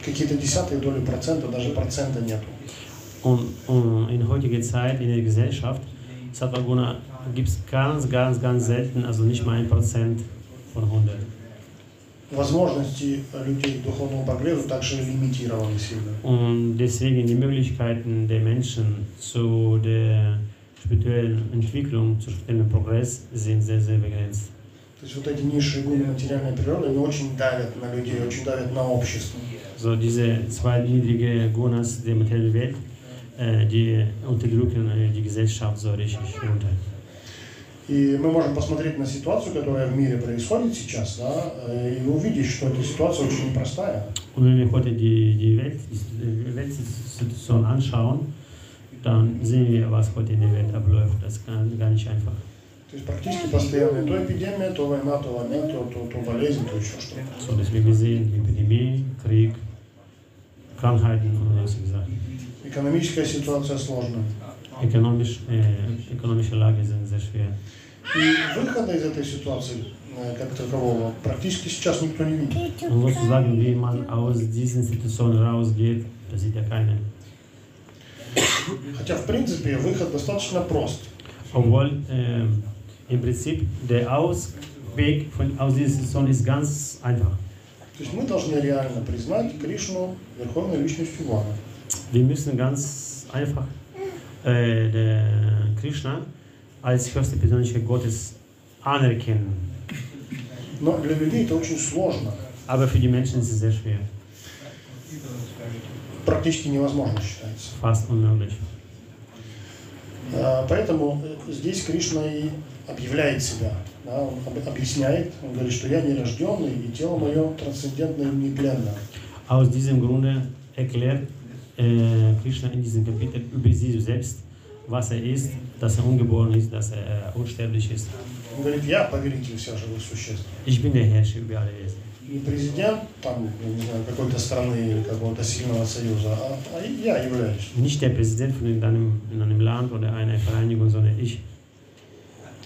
какие-то десятые доли процента, даже процента нету. Und, und in heutiger Zeit in der Gesellschaft, Sattva-Guna gibt es ganz, ganz, ganz selten, also nicht mal ein Prozent von 100. Возможности людей к духовному прогрессу также лимитированы сильно. Und deswegen die Möglichkeiten der Menschen zu der spirituellen Entwicklung, zu spirituellen Progress sind sehr, sehr begrenzt. То есть вот эти низшие гуны материальной природы, они очень давят на людей, очень давят на общество. So diese zwei niedrige Gunas der materiellen Welt, äh, die unterdrücken äh, die Gesellschaft so richtig runter. И мы можем посмотреть на ситуацию, которая в мире происходит сейчас, да, э, и увидеть, что эта ситуация очень непростая. Und wenn wir heute die, die, Welt, Weltsituation anschauen, dann sehen wir, was heute in der Welt abläuft. Das ist gar, gar nicht einfach. То есть практически постоянно то эпидемия, то война, то война, то, то, то болезнь, то еще что-то. So, deswegen wir sehen Epidemie, Krieg, Krankheiten und solche Sachen. Экономическая ситуация сложная. Äh, ökonomische Lage sind sehr schwer. И выхода из этой ситуации э, как такового практически сейчас никто не видит. Und sozusagen, wie man aus diesen Situationen rausgeht, das sieht ja keiner. Хотя, в принципе, выход достаточно прост. Obwohl ähm, im Prinzip der Ausweg von, aus dieser Situation ist ganz einfach. То есть мы должны реально признать Кришну верховной личностью Бога. Wir müssen ganz einfach äh, der Krishna als höchste Persönlichkeit Gottes anerkennen. Но для людей это очень сложно. Aber für die Menschen ist es sehr schwer, Практически невозможно считается. fast unmöglich. А, Поэтому здесь Кришна и объявляет себя. да, он об- объясняет, он говорит, что я нерожденный, и тело мое трансцендентно и нетленно. Aus diesem Grunde erklärt äh, Krishna in diesem Kapitel über sich selbst, was er ist, dass er ungeboren ist, dass er äh, unsterblich ist. Он говорит, я повелитель всех живых существ. Ich bin der Herrscher über alle Wesen. Не президент там, я не знаю, какой-то страны или какого-то сильного союза, а, а я являюсь. Nicht der Präsident von einem, in einem Land oder einer Vereinigung, sondern ich.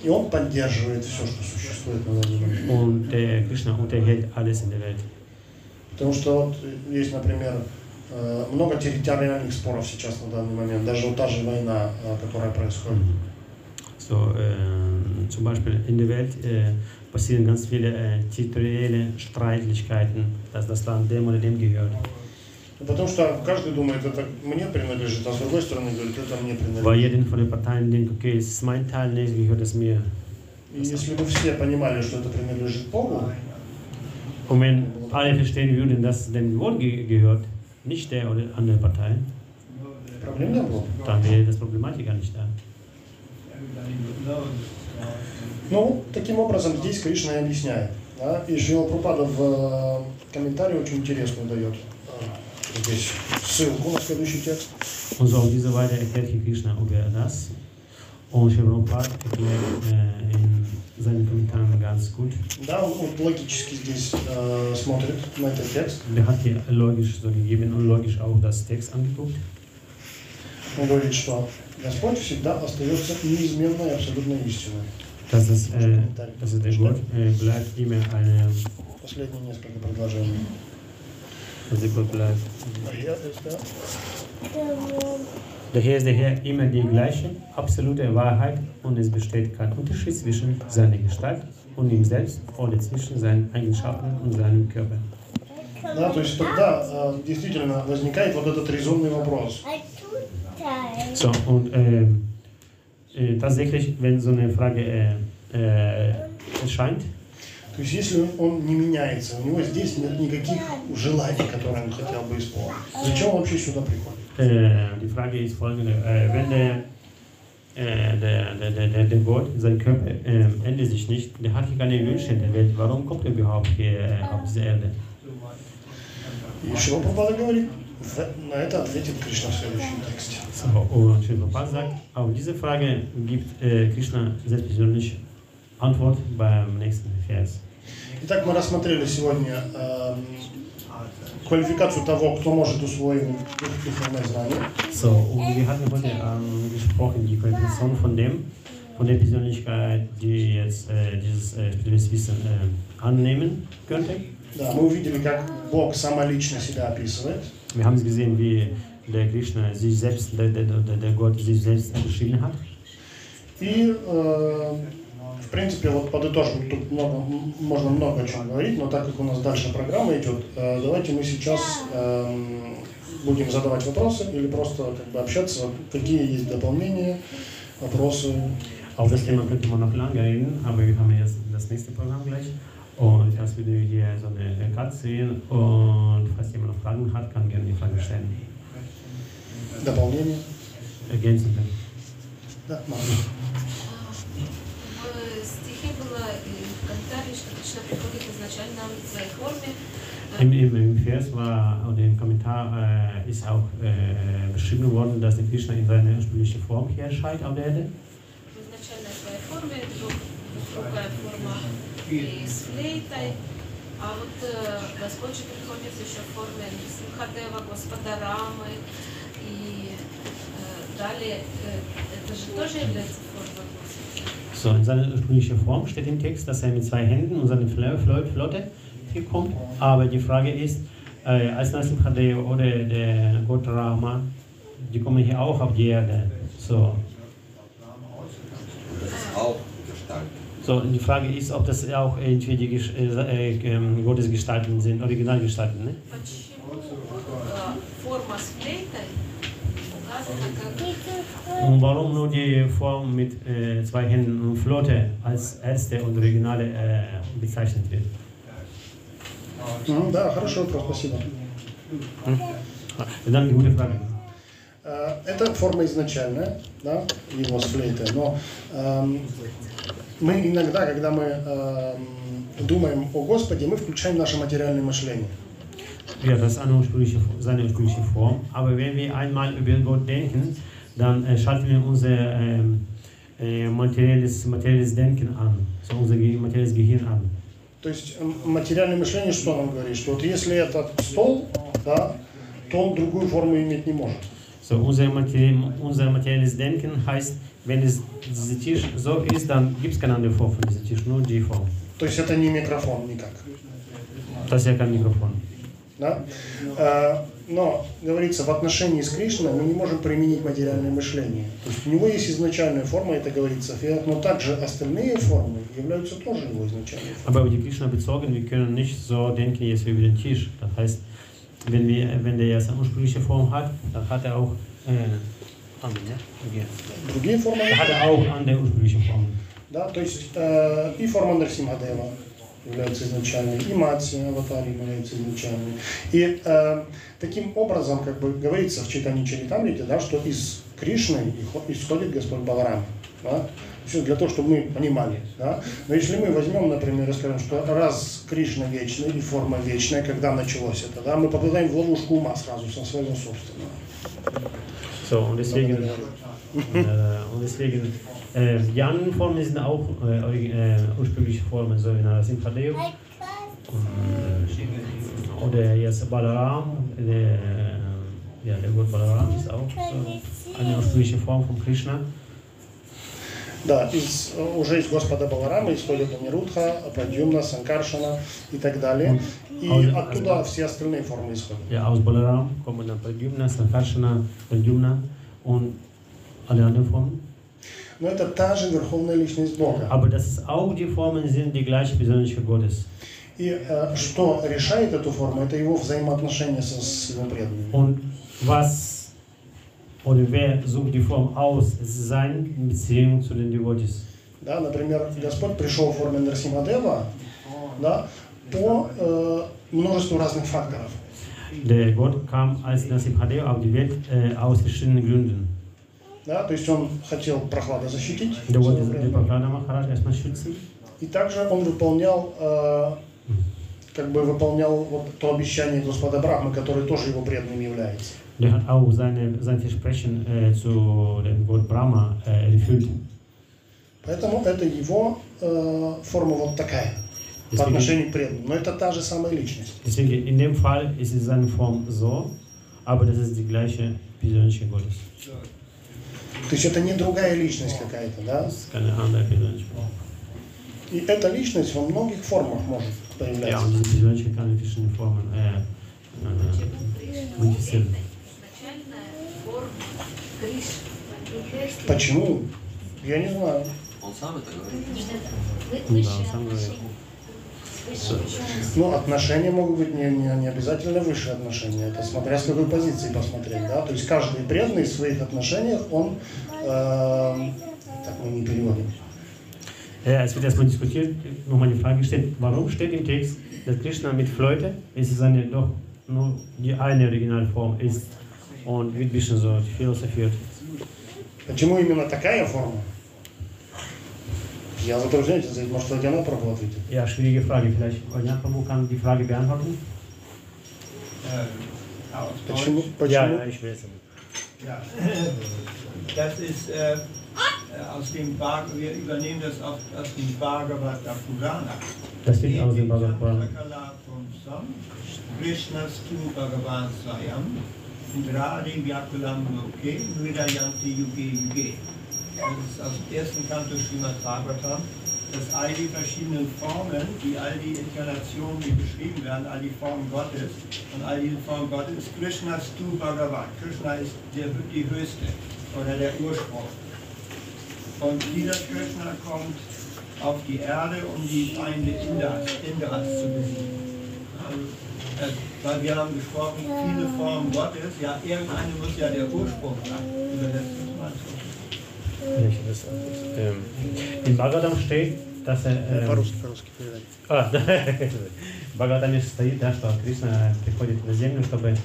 И он поддерживает все, что существует на данный момент. Und der Krishna unterhält alles in der Welt. Потому что вот есть, например, э, много территориальных споров сейчас на данный момент, даже вот та же война, э, которая происходит. So, äh, zum Beispiel in der Welt äh, passieren ganz viele äh, territoriale Streitlichkeiten, dass das Land dem oder dem gehört. Ну, Потому что каждый думает, это мне принадлежит, а с другой стороны говорит, это мне Weil принадлежит. jeder von den Parteien denkt, okay, es ist mein Teil, es gehört es mir. И если бы все понимали, что это принадлежит Богу, Und wenn alle verstehen würden, dass es dem ge gehört, nicht der oder andere Partei, проблем не было. dann wäre das Problematik gar nicht da. Ну, таким образом здесь Кришна и объясняет. Да? И Шрила Прупада в э, комментарии очень интересную дает э, здесь ссылку на следующий текст. Und so auf diese Weise erklärt hier Krishna über das. Und Shivropat erklärt äh, in seinen Kommentaren ganz gut. Да, он вот логически здесь э, смотрит на этот текст. Der hat hier logisch so gegeben und logisch auch das Text angeguckt. Он говорит, что Господь всегда остается неизменной и абсолютной истиной. Dass, das, äh, dass der Gott äh, bleibt immer eine, Последние несколько предложений. dass der Gott bleibt. Я, да. Daher ist der Herr immer die gleiche, absolute Wahrheit und es besteht kein Unterschied zwischen seiner Gestalt und ihm selbst oder zwischen seinen Eigenschaften und seinem Körper. Да, то есть тогда э, действительно возникает вот этот резонный вопрос. So, und ähm, äh, tatsächlich, wenn so eine Frage äh, äh, erscheint, То есть если он не меняется, у него здесь нет никаких желаний, которые он хотел бы исполнить. Зачем он вообще сюда приходит? äh, die Frage ist folgende: äh, Wenn der äh, der, der, der, der, der Gott, sein Körper äh, ändert sich nicht. Der hat hier keine Wünsche in der Welt. Warum kommt er überhaupt hier äh, auf diese Erde? И Шила Прабхупада говорит, в- на это ответит Кришна в следующем тексте. So, und Sri Prabhupada sagt, auf diese Frage gibt äh, Krishna selbstpersönlich Antwort beim nächsten Vers. Итак, мы рассмотрели сегодня эм, квалификацию того, кто может усвоить дух- духовное знание. So, und wir hatten heute ähm, gesprochen, die Qualifikation von dem, von der Persönlichkeit, die jetzt äh, dieses äh, spirituelles Wissen äh, annehmen könnte. Да, мы увидели, как Бог самолично себя описывает. Wir haben gesehen, wie der Krishna sich selbst, der, der, der, der Gott sich selbst beschrieben hat. И, э, в принципе, вот подытожим, тут много, можно много о чем говорить, но так как у нас дальше программа идет, э, давайте мы сейчас эм, будем задавать вопросы или просто как бы общаться, какие есть дополнения, вопросы. Auf das Thema könnte man noch lange reden, aber wir haben jetzt das nächste Programm gleich. Und das würde hier so eine Karte sehen. Und falls jemand noch Fragen hat, kann gerne die Frage stellen. Дополнения. Ergänzen. Да, Маша. комментарии, что Кришна приходит изначально в своей форме. Im, im, Im Vers war, oder im Kommentar äh, ist auch äh, beschrieben worden, dass der Krishna in seiner ursprünglichen Form hier erscheint auf der Erde. В изначальной своей форме, друг- другая форма и с флейтой. А вот э, Господь же приходит еще в форме Симхадева, Господа Рамы. И э, далее, э, это же тоже является формой Господа. So, in seiner ursprünglichen Form steht im Text, dass er mit zwei Händen und seiner Flo- Flo- Flotte hier kommt. Aber die Frage ist, äh, als Nasim Khadeo oder der Gott Rama, die kommen hier auch auf die Erde. So, Das ist auch Gestalt. so und die Frage ist, ob das auch irgendwie die Gesch- äh, äh, ähm, Gottesgestalten sind, Originalgestalten. Ne? Почему э, форма с флейтой указана как Und warum nur die Form mit äh, zwei Händen und Flotte als erste und originale äh, bezeichnet wird? Мгм, Да, хороший вопрос, спасибо. Dann eine gute Frage. Э, Это форма изначальная, да, его с флейтой, но эм, мы иногда, когда мы эм, думаем о Господе, мы включаем наше материальное мышление. Ja, das ist eine ursprüngliche, seine ursprüngliche Form. Aber wenn wir einmal über Gott denken, dann äh, schalten wir unser ähm, äh, materielles, materielles Denken an, so unser Ge materielles Gehirn an. То есть м, материальное мышление что нам говорит? Что вот если этот стол, да, то он другую форму иметь не может. So, unser, Materi unser materielles Denken heißt, wenn es dieser Tisch so ist, dann gibt es keine andere Form von diesem Tisch, nur die Form. То есть это не микрофон никак. Das ist ja kein Mikrofon. Да? Э, Но, говорится, в отношении с Кришной мы не можем применить материальное мышление. То есть у него есть изначальная форма, это говорится, но также остальные формы являются тоже его изначальной формой. Aber über die Krishna bezogen, wir können nicht so denken jetzt wie über den Tisch. Das heißt, wenn, wir, wenn der jetzt eine ursprüngliche Form hat, dann hat er auch äh? Другие формы, hat er auch andere ursprüngliche Formen. да, то есть э, и форма Нарсимхадева является изначальной, и Матси Аватари является изначальной. И э, таким образом, как бы говорится в читании Чаритамрите, да, что из Кришны исходит Господь Баларам. Да? Все для того, чтобы мы понимали. Да? Но если мы возьмем, например, и скажем, что раз Кришна вечный и форма вечная, когда началось это, да, мы попадаем в ловушку ума сразу со своего собственного. So, und deswegen, äh, und deswegen äh, die anderen Formen sind auch äh, äh, ursprüngliche Formen, so wie Narasimha Dev äh, oder jetzt Balaram, der, äh, ja, der Gott Balaram ist auch so eine ursprüngliche Form von Krishna. Да, из, э, уже из Господа Баларама исходят Анирудха, Прадьюмна, Санкаршана и так далее. И А, оттуда все остальные формы исходят. Ja, aus Balaram kommen dann Pradyumna, Sankarshana, Pradyumna und alle anderen Formen. Но это та же верховная личность Бога. Aber das ist auch die Formen sind die gleiche Persönlichkeit Gottes. И э, что решает эту форму, это его взаимоотношения со, с его преданными. Und was oder wer sucht die Form aus? Ist seine Beziehung zu den Devotees. Да, например, Господь пришел в форме Нарсимадева да, по э, множеству разных факторов. Der Gott kam als Nassim Hadeo auf die Welt äh, aus verschiedenen Gründen. Да, то есть он хотел прохлада защитить. Der wollte den. Prokrana Maharaj erstmal schützen. И также он выполнял, э, как бы выполнял вот то обещание Господа Брахмы, который тоже его преданным является. Der hat auch seine, sein Versprechen äh, zu dem Gott Brahma äh, erfüllt. Поэтому это его э, форма вот такая по Deswegen, отношению к преданным. Но это та же самая личность. deswegen in dem Fall ist es seine Form so, aber das ist die gleiche persönliche Gottes. То есть это не другая личность какая-то, да? Keine andere persönliche Form. И эта личность во многих формах может Ja, появляться. und diese persönliche kann in verschiedenen Formen äh, äh, manifestieren. Почему? Я не знаю. Он сам это говорит. Ну да, он сам говорит. Ну, отношения могут быть не, не, не обязательно высшие отношения. Это смотря с какой позиции посмотреть, да? То есть каждый преданный в своих отношениях, он, э, так мы не переводим. Es wird erstmal diskutiert, nochmal die Frage gestellt, warum steht im Text, dass Krishna mit Flöte, es ist eine, doch nur die eine Originalform ist und wird ein bisschen so philosophiert. Почему именно такая форма? Я затрудняюсь ответить, может, Татьяна Прабhu ответит. Ja, schwierige Frage, vielleicht Konya Prabhu kann die Frage beantworten? Ähm, aus Почему? Deutsch. почему? Ja, ja, ich will es. Ja. Das ist äh, äh, aus dem Bhag wir übernehmen das aus, aus dem Bhagavata Purana. Das wird aus dem Bhagavad Puran. Krishnastu Bhagavan Swayam Indradi Vyakulam Loke Nirayanti Yuge Yuge. Das ist aus dem ersten Kanto Srimad Bhagavatam, dass all die verschiedenen Formen, die all die Inkarnationen, die beschrieben werden, all die Formen Gottes und all diese Formen Gottes ist Krishnastu Bhagavan. Krishna ist der, die höchste oder der Ursprung. Und dieser Krishna kommt auf die Erde, um die Feinde Indras, Indras zu besiegen. Äh, weil wir haben gesprochen, viele Formen Gottes, ja, irgendeine muss ja der Ursprung sein. Auch. Ähm, Im Bhagavatam steht, dass er. Ähm, По-русски, по-русски передай. А, да. В Бхагаватаме стоит, да, что Кришна приходит на землю, чтобы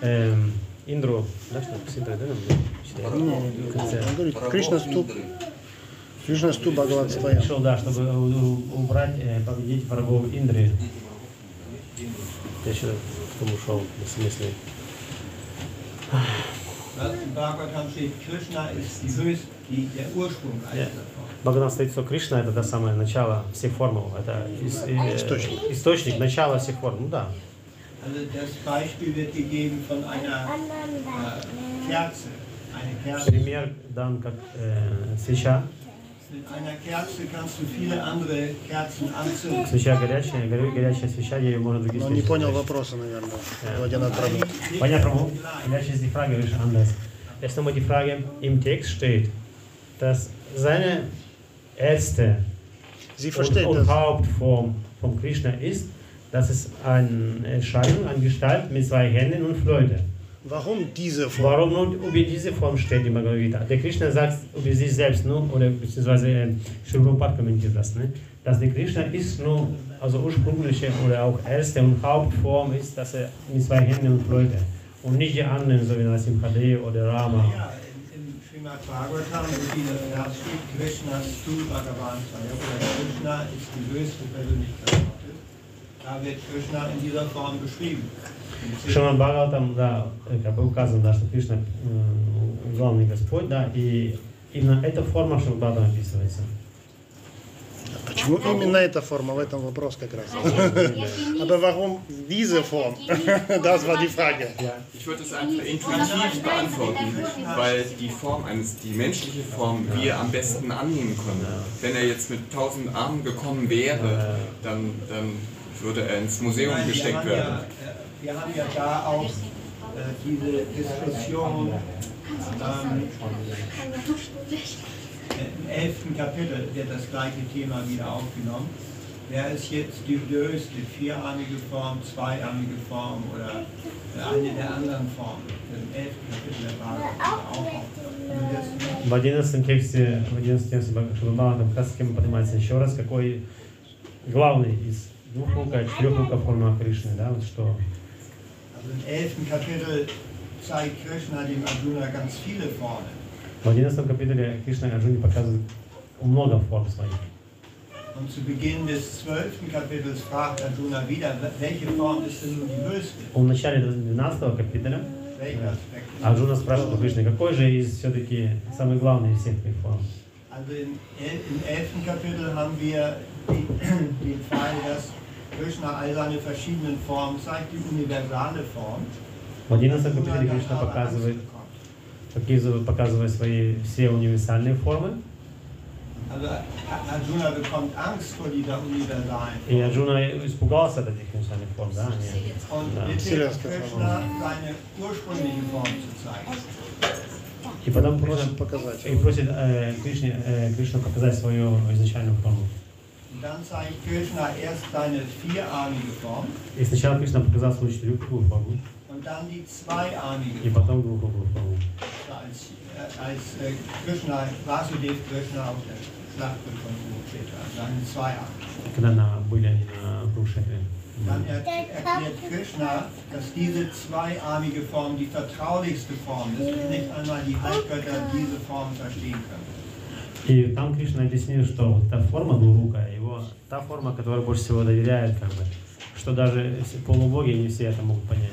эм, Индру, да, что с Индрой, да. Он говорит, Кришна ступ. Кришна ступ Бхагават. Пришел, да, чтобы убрать, э, победить врагов Индры. Я еще в том ушел, в смысле. Бхагаватам стоит, что Кришна это то самое начало всех форм, это ис- э, Источник. источник, начало всех форм, ну да. Also das Beispiel wird gegeben von einer äh, Kerze. Eine Kerze. Пример дан как э, свеча. Mit einer Kerze kannst du viele andere Kerzen anzünden. Свеча горячая, горя- горячая свеча, ей можно другие Он не свечи понял зажечь. вопроса, наверное. Владимир Прабhu. Nicht Понятно, Прабhu? gleich. Vielleicht ist die Frage ein bisschen anders. Erst nochmal die Frage, im Text steht, dass seine erste Sie und, versteht und das. Hauptform von Krishna ist, dass es eine Erscheinung, eine Gestalt mit zwei Händen und Flöte. Warum diese Form? Warum nur über diese Form steht die Bhagavad Gita? Der Krishna sagt über sich selbst nur, oder beziehungsweise äh, Prabhupada kommentiert das, ne? dass der Krishna ist nur, also ursprüngliche oder auch erste und Hauptform ist, dass er mit zwei Händen und Flöte und nicht die anderen, so wie das im Hade oder Rama. Ja, im, im Srimad Bhagavatam, Vers steht, Krishna Stu Bhagavan Krishna ist die höchste Persönlichkeit Gottes. Da wird Krishna in dieser Form beschrieben. В Шримад Бхагаватам, да, э, как бы указано, да, что Кришна э, главный Господь, да, и именно эта форма в Шримад Бхагаватам описывается. Почему именно эта форма? В этом вопрос как раз. Aber warum diese Form? Das war die Frage. Ich würde es einfach intuitiv beantworten, weil die Form eines, die menschliche Form wir am besten annehmen können. Wenn er jetzt mit tausend Armen gekommen wäre, dann, dann würde er ins Museum Nein, wir gesteckt haben ja, werden. äh, wir haben ja da auch äh, diese Diskussion ähm, im elften Kapitel wird das gleiche Thema wieder aufgenommen. Wer ist jetzt die höchste, vierarmige Form, zweiarmige Form oder eine der anderen Formen? Im elften Kapitel der Bhagavad auch aufgenommen. В 11 тексте, в 11 тексте Шабабана как раз тема поднимается еще раз, какой главный из двух рука, четырех рука форма Кришны, да, вот что Also im elften Kapitel zeigt Krishna dem Arjuna ganz viele Formen. В 11 капитале Кришна Арджуне показывает много форм своих. Und zu Beginn des 12. Kapitels fragt Arjuna wieder, welche Form ist denn nun die höchste? В начале 12 капиталя Welcher Aspekt? Арджуна спрашивает у Кришны, какой же из все-таки самый главный из всех этих форм? Also im, el- im 11. Kapitel haben wir den, den Fall, dass Krishna all seine verschiedenen Formen zeigt, die universale Form. В 11 Arjuna капитале dann Кришна показывает, показывает, показывает свои все универсальные формы. Also A- Arjuna bekommt Angst vor dieser universalen И Form. Арджуна испугался от этих универсальных форм, да? Zeigen. И потом Просит показать. и просит э, Кришне, э, Кришну показать свою изначальную форму. Und dann zeigt Krishna erst seine vierarmige Form И сначала Кришна показал свою четырехкруглую форму, und dann die zweiarmige и Form. потом двухкруглую форму. Als, äh, als äh, Krishna, Vasudev Krishna auf der Schlachtfeld von Kurukshetra, seine Zweiarme. Когда на, были они на Курушетре. Dann er, erklärt Krishna, dass diese zweiarmige Form die vertraulichste Form ist und nicht einmal die Halbgötter diese Form verstehen können. И там Кришна объяснил, что вот та форма двурукая, его, та форма, которая больше всего доверяет, как бы, что даже полубоги не все это могут понять.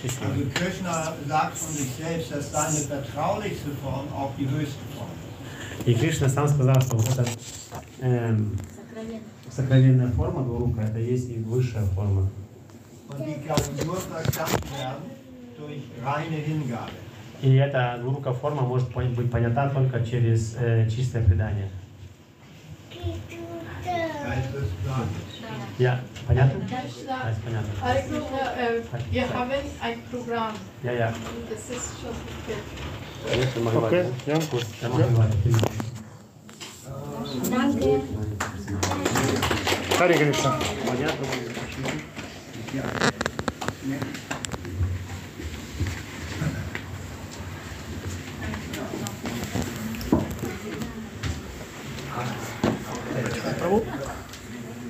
Спасибо. Also Krishna sagt von sich selbst, dass seine vertraulichste Form auch die höchste Form ist. И Кришна сам сказал, что вот эта эм, сокровенная форма двурукая, это есть и высшая форма. Und die kann nur verstanden werden durch reine Hingabe. И эта двурукая форма может быть понята только через э, чистое предание. Я, понятно? Krishna, Да, есть понятно. Hare Krishna, äh, wir haben ein Programm Я, я. und das ist schon gut. Окей, я Я могу говорить. Хари Кришна. Понятно?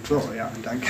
So, ja, danke.